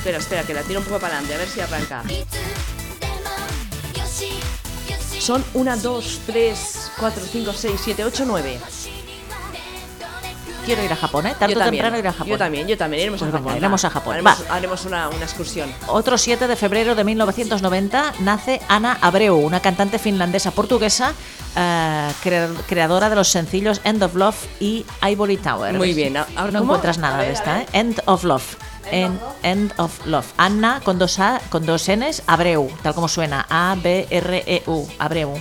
Espera, espera, que la tiro un poco para adelante, a ver si arranca. Son 1, 2, 3, 4, 5, 6, 7, 8, 9. Quiero ir a Japón, ¿eh? Tarde o temprano ir a Japón. Yo también, yo también. Iremos Pues a Japón. iremos a Japón, Haremos, haremos una, una excursión. Otro 7 de febrero de 1990 nace Ana Abreu, una cantante finlandesa portuguesa, eh, cre- creadora de los sencillos End of Love y Ivory Tower. Muy bien, ahora, no ¿cómo? encuentras nada ver, de esta. ¿eh? End of Love. En, End of Love. Anna con dos, A, con dos N's, Abreu, tal como suena. A-B-R-E-U. Abreu.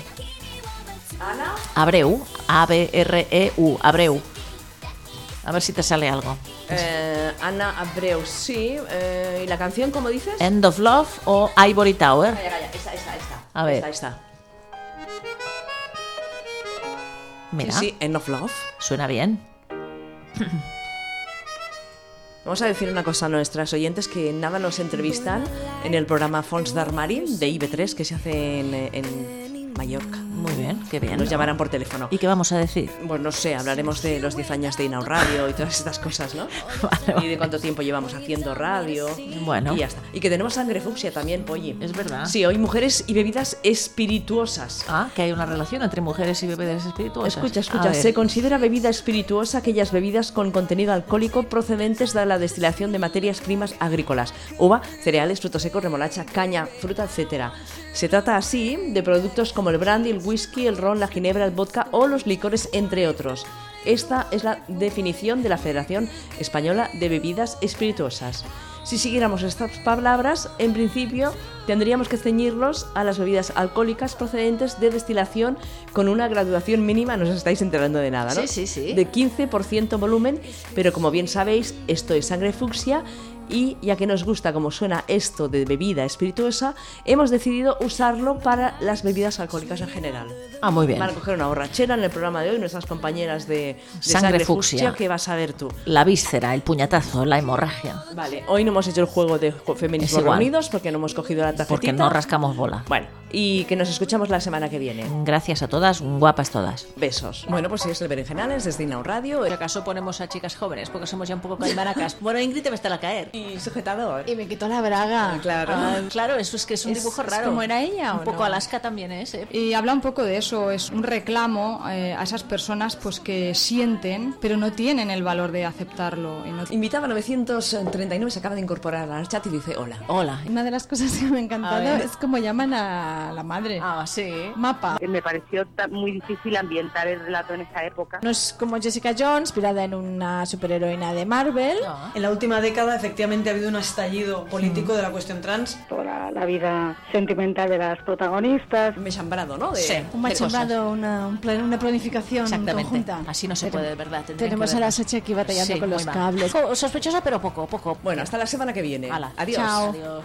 Ana. Abreu. A-B-R-E-U. Abreu. A ver si te sale algo. Eh, Ana Abreu, sí. Eh, ¿Y la canción, cómo dices? End of Love o Ivory Tower. Calla, calla, esta, esta, esta. A ver. Esta, esta. Mira, Sí, sí, End of Love. suena bien. Vamos a decir una cosa a nuestras oyentes que nada nos entrevistan en el programa Fons d'Armari de IB3 que se hace en, en Mallorca. Muy bien, qué bien. Nos llamarán por teléfono. ¿Y qué vamos a decir? Pues no sé, hablaremos de los 10 años de Inau Radio y todas estas cosas, ¿no? Y de cuánto tiempo llevamos haciendo radio. Bueno. Y ya está. Y que tenemos sangre fucsia también, Polly. Es verdad. Sí, hoy mujeres y bebidas espirituosas. Ah, que hay una relación entre mujeres y bebidas espirituosas. Escucha, escucha, se considera bebida espirituosa aquellas bebidas con contenido alcohólico procedentes de la destilación de materias primas agrícolas, uva, cereales, frutos secos, remolacha, caña, fruta, etc. Se trata así de productos como el brandy, el whisky, el ron, la ginebra, el vodka o los licores, entre otros. Esta es la definición de la Federación Española de Bebidas Espirituosas. Si siguiéramos estas palabras, en principio tendríamos que ceñirlos a las bebidas alcohólicas procedentes de destilación con una graduación mínima, no os estáis enterando de nada, ¿no? Sí, sí, sí. De 15% volumen, pero como bien sabéis, esto es sangre fucsia y ya que nos gusta como suena esto de bebida espirituosa, hemos decidido usarlo para las bebidas alcohólicas en general. Ah, muy bien. Van a coger una borrachera en el programa de hoy nuestras compañeras de, de Sangre sangre, fucsia. fucsia que vas a ver tú. La víscera, el puñetazo, la hemorragia. Vale, hoy no hemos hecho el juego de feminismo reunidos porque no hemos cogido la tarjetita. Porque no rascamos bola. Bueno, y que nos escuchamos la semana que viene. Gracias a todas, guapas todas. Besos. Bueno, pues sí, es el Berenjenales desde Inau Radio. Por acaso ponemos a chicas jóvenes, porque somos ya un poco calmaracas. Bueno, Ingrid te va a estar a caer. Y sujetador. Y me quitó la braga. Claro. Ah, claro, eso es que es un Es- dibujo es raro. como era ella, Un ¿o poco no? Alaska también es, ¿eh? Y habla un poco de eso, es un reclamo eh, a esas personas pues que sienten, pero no tienen el valor de aceptarlo. y no- Invitaba 939, se acaba de incorporar al chat y dice hola. Hola. Una de las cosas que me ha encantado es como llaman a la madre. Ah, sí. Mapa. Me pareció muy difícil ambientar el relato en esa época. No es como Jessica Jones, inspirada en una superheroína de Marvel. En la última década, efectivamente, ha habido un estallido político de la cuestión trans. Toda la vida sentimental de las protagonistas. Me chambrado, ¿no? De, Sí. Un machembrado, una, un plan- una planificación Exactamente. conjunta. Así no se Pero puede, de verdad. Tenemos a la. Sachi aquí batallando Sí, con los mal. cables. Jo- Sospechosa, pero poco, poco. Bueno, hasta la semana que viene. Adiós. Chao. Adiós.